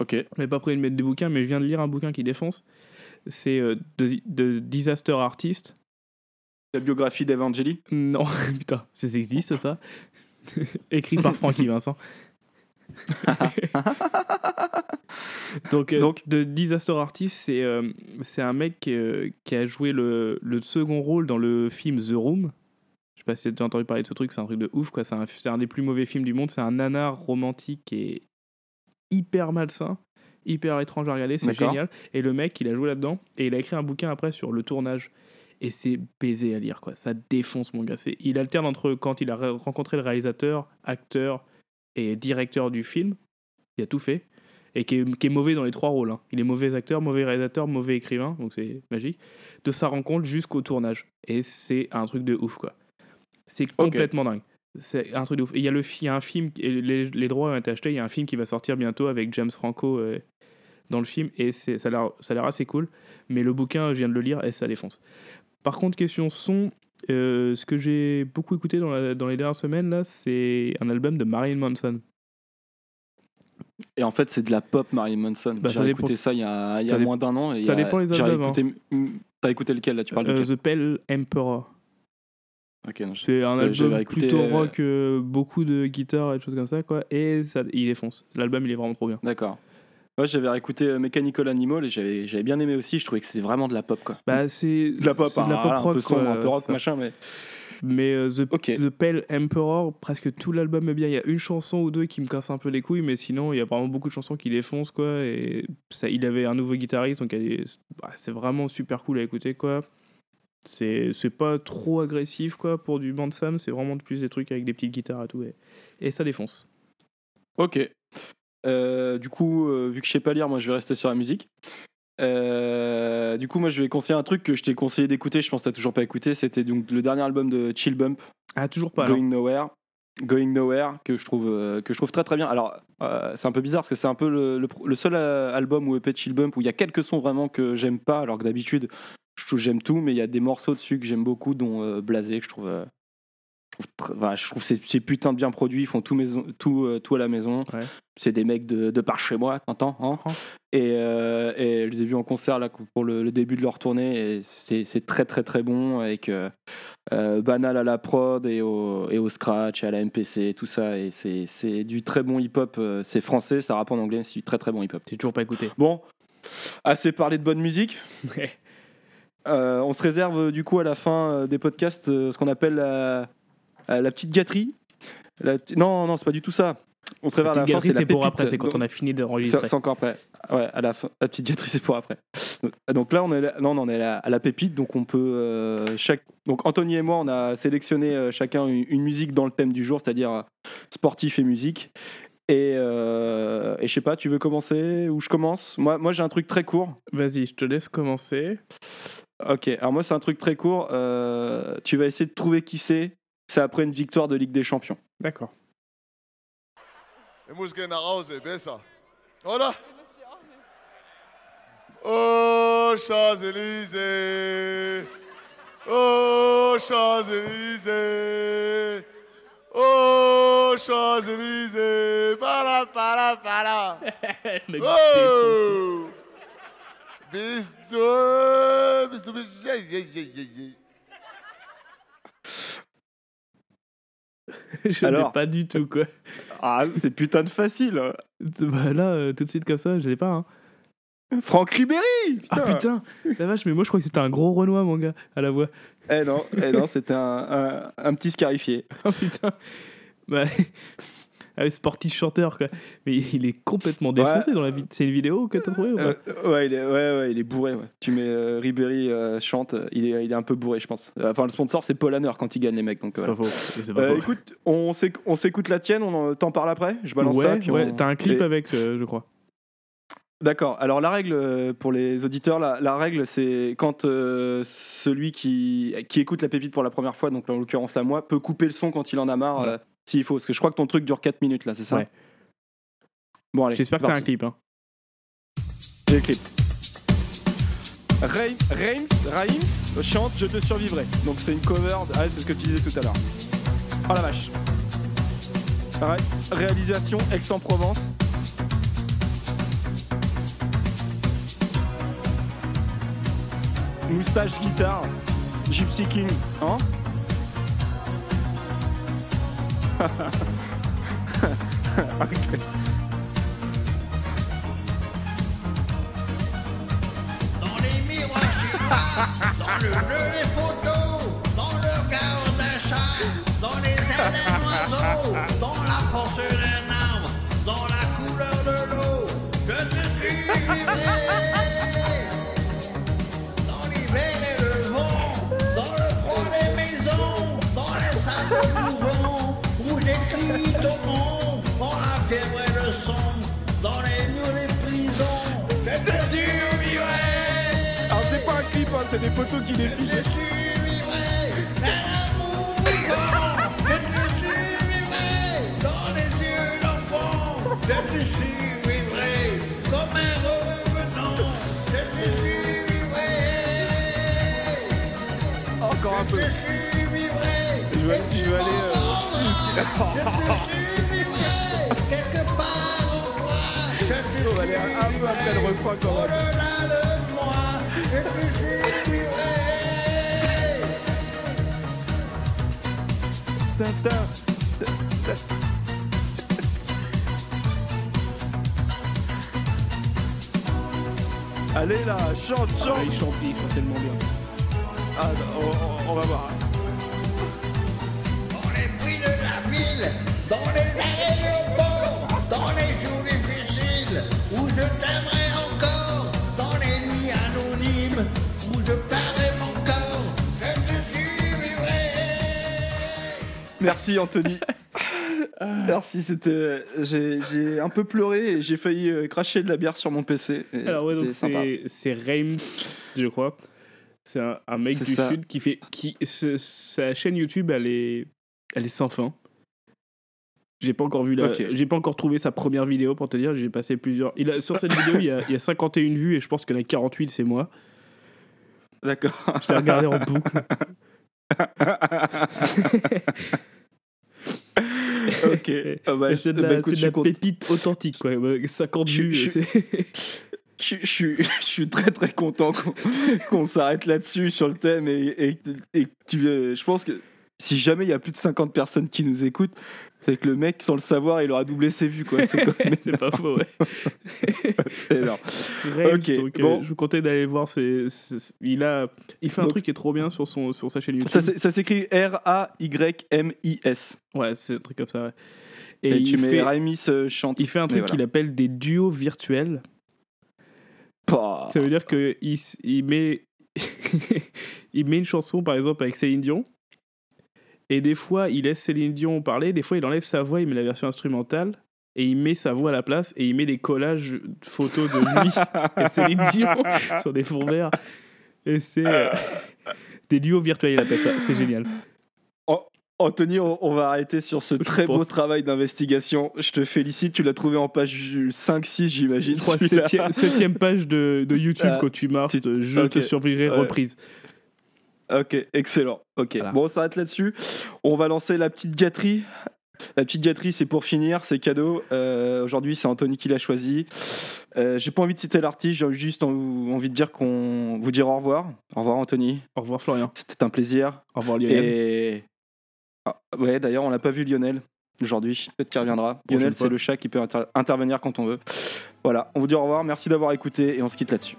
Speaker 1: Ok
Speaker 2: Je n'ai pas prévu de mettre des bouquins, mais je viens de lire un bouquin qui défonce. C'est euh, de, de Disaster Artist.
Speaker 1: la biographie d'Evangeli
Speaker 2: Non, putain, ça existe ça. Écrit par Francky Vincent. Donc, euh,
Speaker 1: Donc
Speaker 2: de Disaster Artist, c'est euh, c'est un mec euh, qui a joué le, le second rôle dans le film The Room. Je sais pas si tu as déjà entendu parler de ce truc, c'est un truc de ouf, quoi. C'est un, un des plus mauvais films du monde. C'est un nanar romantique et hyper malsain, hyper étrange à regarder, c'est génial. Et le mec, il a joué là-dedans et il a écrit un bouquin après sur le tournage. Et c'est baisé à lire, quoi. Ça défonce, mon gars. Il alterne entre quand il a re- rencontré le réalisateur, acteur et directeur du film. Il a tout fait. Et qui est, qui est mauvais dans les trois rôles. hein. Il est mauvais acteur, mauvais réalisateur, mauvais écrivain. Donc c'est magique. De sa rencontre jusqu'au tournage. Et c'est un truc de ouf, quoi. C'est complètement dingue. C'est un truc de ouf. Et il y a, le, il y a un film, les, les droits ont été achetés. Il y a un film qui va sortir bientôt avec James Franco euh, dans le film. Et ça a l'air- assez cool. Mais le bouquin, je viens de le lire et ça défonce. Par contre, question son, euh, ce que j'ai beaucoup écouté dans, la- dans les dernières semaines, là, c'est un album de Marilyn Manson.
Speaker 1: et en fait c'est de la pop Marilyn Manson
Speaker 2: Bah,
Speaker 1: j'ai écouté ça il y a, il y a moins d'un an et
Speaker 2: ça
Speaker 1: a-
Speaker 2: dépend les albums, hein.
Speaker 1: écouté- t'as écouté lequel là tu parles
Speaker 2: Euh,
Speaker 1: duquel
Speaker 2: The Pale Emperor. C'est un album
Speaker 1: écouté,
Speaker 2: plutôt
Speaker 1: euh,
Speaker 2: rock, euh, beaucoup de guitares et des choses comme ça, quoi. Et ça, il défonce. L'album, il est vraiment trop bien.
Speaker 1: d'accord Moi, j'avais réécouté euh, Mechanical Animal et j'avais j'avais bien aimé aussi. Je trouvais que c'était vraiment de la pop, quoi.
Speaker 2: Bah, c'est
Speaker 1: de la pop,
Speaker 2: c'est de la
Speaker 1: hein,
Speaker 2: pop rock,
Speaker 1: peu sombre,
Speaker 2: quoi,
Speaker 1: un peu rock,
Speaker 2: ça.
Speaker 1: machin, mais
Speaker 2: Mais euh, The. The Pale Emperor, presque tout l'album est bien. Il y a une chanson ou deux qui me cassent un peu les couilles, mais sinon, il y a vraiment beaucoup de chansons qui défoncent, quoi. Et ça, il avait un nouveau guitariste, donc bah, c'est vraiment super cool à écouter, quoi. C'est c'est pas trop agressif, quoi, pour du Sam. C'est vraiment plus des trucs avec des petites guitares et tout. Et, et ça défonce.
Speaker 1: Ok. Euh, du coup, euh, vu que je sais pas lire, moi je vais rester sur la musique. Euh, du coup, moi je vais conseiller un truc que je t'ai conseillé d'écouter. Je pense que t'as toujours pas écouté. C'était donc le dernier album de Chill Bump,
Speaker 2: Ah, toujours pas.
Speaker 1: Going Nowhere. Going Nowhere que je trouve que je trouve très très bien. Alors c'est un peu bizarre parce que c'est un peu le, le pro- le seul album ou EP de Chill Bump où il y a quelques sons vraiment que j'aime pas alors que d'habitude j'aime tout mais il y a des morceaux dessus que j'aime beaucoup dont euh, Blasé que je trouve euh, je trouve, tr- voilà, je trouve c'est putain de bien produit ils font tout maison tout euh, tout à la maison.
Speaker 2: Ouais.
Speaker 1: c'est des mecs de, de par chez moi t'entends hein. Et, euh, et je les ai vus en concert là pour le, le début de leur tournée et c'est c'est très très très bon avec banal à la prod et au, et au scratch et à la MPC et tout ça et c'est c'est du très bon hip hop c'est français ça rappe en anglais c'est du très très bon hip hop
Speaker 2: J'ai toujours pas écouté.
Speaker 1: bon assez parlé de bonne musique Euh, on se réserve euh, du coup à la fin euh, des podcasts euh, ce qu'on appelle la, la petite gâterie La non non c'est pas du tout ça on se réserve à la
Speaker 2: Petite
Speaker 1: fin
Speaker 2: gâterie,
Speaker 1: c'est
Speaker 2: pour après, c'est quand
Speaker 1: Donc-
Speaker 2: on a fini d'enregistrer.
Speaker 1: c'est encore après. Ouais, à la fin. La petite gâterie, c'est pour après. Donc, là, on est, là, non, on est à la, à la pépite. Donc on peut. euh, chaque, donc Anthony et moi, on a sélectionné euh, chacun une, une musique dans le thème du jour, c'est-à-dire euh, sportif et musique. Et, euh, et je sais pas, tu veux commencer ou je commence? Moi, moi j'ai un truc très court.
Speaker 2: Vas-y, je te laisse commencer.
Speaker 1: Ok, alors moi, c'est un truc très court. Euh, tu vas essayer de trouver qui c'est. C'est après une victoire de Ligue des Champions.
Speaker 2: D'accord.
Speaker 15: Besser. Oder? Oh, Champs-Élysées. Oh, Champs-Élysées. Oh, Champs-Élysées. Para, para, para.
Speaker 2: Le
Speaker 15: Oh Bisous, bisous, bisous. yeah, yeah, yeah.
Speaker 2: Je
Speaker 1: Alors
Speaker 2: pas du tout, quoi.
Speaker 1: Ah, c'est putain de facile.
Speaker 2: Bah là, euh, tout de suite comme ça, je l'ai pas. Hein.
Speaker 1: Franck Ribéry
Speaker 2: Ah putain, la vache, mais moi je crois que c'était un gros Renoir, mon gars, à la voix.
Speaker 1: Eh non, eh non c'était un, un, un petit scarifié.
Speaker 2: Oh putain. Bah, ah, sportif chanteur, quoi. Mais il est complètement défoncé dans la vidéo. C'est une vidéo que t'as trouvée ou pas?
Speaker 1: Euh, ouais, il est, ouais, ouais, il est bourré. Ouais. Tu mets euh, Ribéry euh, chante, il est, il est un peu bourré, je pense. Euh, Enfin, le sponsor, c'est Paul Hanner quand il gagne les mecs. Donc,
Speaker 2: C'est
Speaker 1: voilà.
Speaker 2: pas faux. pas
Speaker 1: Euh,
Speaker 2: faux.
Speaker 1: écoute, on s'éc- on s'écoute la tienne, on en- t'en parle après? Je balance
Speaker 2: ouais,
Speaker 1: ça. puis
Speaker 2: ouais,
Speaker 1: on-
Speaker 2: t'as un clip
Speaker 1: et-
Speaker 2: avec, euh, je crois.
Speaker 1: D'accord. Alors la règle euh, pour les auditeurs, la, la règle c'est quand euh, celui qui, qui écoute la pépite pour la première fois, donc en l'occurrence là moi, peut couper le son quand il en a marre. S'il faut. Parce que je crois que ton truc dure 4 minutes là, c'est ça
Speaker 2: Ouais.
Speaker 1: Bon allez.
Speaker 2: J'espère que t'as un clip. Hein.
Speaker 1: J'ai le clip. Ray- Reims, Reims chante Je te survivrai. Donc c'est une cover, de- ah, c'est ce que tu disais tout à l'heure. Oh la vache. Ré- réalisation Aix-en-Provence. Moustache guitare. Gypsy King. Hein
Speaker 16: Dans les miroirs chinois, dans le bleu des photos, dans le regard d'un chat, dans les ailes d'un oiseau, dans la force d'un arbre, dans la couleur de l'eau, je te suivrai. Revenant. Je te survivrai.
Speaker 1: Encore un
Speaker 16: Je
Speaker 1: peu. Je
Speaker 16: et
Speaker 1: je vais aller. euh,
Speaker 16: quelque part toi. Je te
Speaker 1: On va aller un peu après le refrain quand même. Allez là, chante, chante.
Speaker 2: Ah, il chante, il chante tellement bien.
Speaker 1: Ah, on, on- on va voir.
Speaker 16: Dans les bruits de la ville, dans les aéroports,
Speaker 1: Merci Anthony. Merci, c'était. J'ai j'ai un peu pleuré et j'ai failli euh, cracher de la bière sur mon PC.
Speaker 2: Alors ouais, donc c'est c'est Reims, je crois. C'est un, un mec du
Speaker 1: ça.
Speaker 2: sud qui fait qui ce- sa chaîne YouTube, elle est elle est sans fin. J'ai pas encore vu la, j'ai pas encore trouvé sa première vidéo pour te dire. J'ai passé plusieurs. Il a, sur cette vidéo, il y, a, il y a 51 vues et je pense qu'il y en a 48, c'est moi.
Speaker 1: D'accord.
Speaker 2: Je l'ai regardé en boucle.
Speaker 1: Ok. Ah bah,
Speaker 2: c'est de
Speaker 1: bah,
Speaker 2: la,
Speaker 1: écoute,
Speaker 2: c'est
Speaker 1: je
Speaker 2: de la pépite authentique, quoi. Ouais, 50
Speaker 1: Je-
Speaker 2: vues.
Speaker 1: je-
Speaker 2: c'est-
Speaker 1: Je, je suis- je suis très très content qu'on s'arrête là-dessus sur le thème et, et, et que tu, euh, je pense que si jamais il y a plus de 50 personnes qui nous écoutent, c'est que le mec, sans le savoir, il aura doublé ses vues. quoi. C'est
Speaker 2: c'est pas faux, ouais.
Speaker 1: c'est énorme.
Speaker 2: Donc, euh,
Speaker 1: bon.
Speaker 2: je vous conseille d'aller voir. C'est, il, a, il fait un
Speaker 1: Donc-
Speaker 2: truc qui est trop bien sur, son, sur sa chaîne YouTube.
Speaker 1: Ça, s'é- ça s'écrit R-A-Y-M-I-S.
Speaker 2: Ouais, c'est un truc comme ça. ouais.
Speaker 1: Et,
Speaker 2: Et,
Speaker 1: tu
Speaker 2: il, fait,
Speaker 1: Raimis euh, chante.
Speaker 2: il fait un truc
Speaker 1: voilà.
Speaker 2: qu'il appelle des duos virtuels. Ça veut dire qu'il il met, il met une chanson, par exemple, avec Céline Dion. Et des fois, il laisse Céline Dion parler. Des fois, il enlève sa voix, il met la version instrumentale. Et il met sa voix à la place. Et il met des collages photos de lui et Céline Dion sur des fonds verts. Et c'est euh, des duos virtuels, il appelle ça. C'est génial.
Speaker 1: Oh, Anthony, on, va arrêter sur ce très beau travail d'investigation. Je te félicite. Tu l'as trouvé en page 5-6, j'imagine.
Speaker 2: Je crois
Speaker 1: celui-là.
Speaker 2: septième, septième page de, de YouTube
Speaker 1: Ah,
Speaker 2: quand tu marches.
Speaker 1: tu-
Speaker 2: Je te survivrai
Speaker 1: Ouais.
Speaker 2: reprise.
Speaker 1: Ok, excellent. Ok,
Speaker 2: Voilà.
Speaker 1: bon, on s'arrête là-dessus. On va lancer la petite gâterie
Speaker 17: La petite gâterie, c'est pour finir, c'est cadeau. Euh, Aujourd'hui, c'est Anthony qui l'a choisi. Euh, J'ai pas envie de citer l'artiste, j'ai juste en- envie de dire qu'on vous dire au revoir. Au revoir, Anthony.
Speaker 2: Au revoir, Florian.
Speaker 17: C'était un plaisir.
Speaker 2: Au revoir, Lionel.
Speaker 17: Et ah, ouais, d'ailleurs, on l'a pas vu Lionel aujourd'hui. Peut-être qu'il reviendra. Lionel, c'est le chat qui peut inter- intervenir quand on veut. Voilà, on vous dit au revoir. Merci d'avoir écouté et on se quitte là-dessus.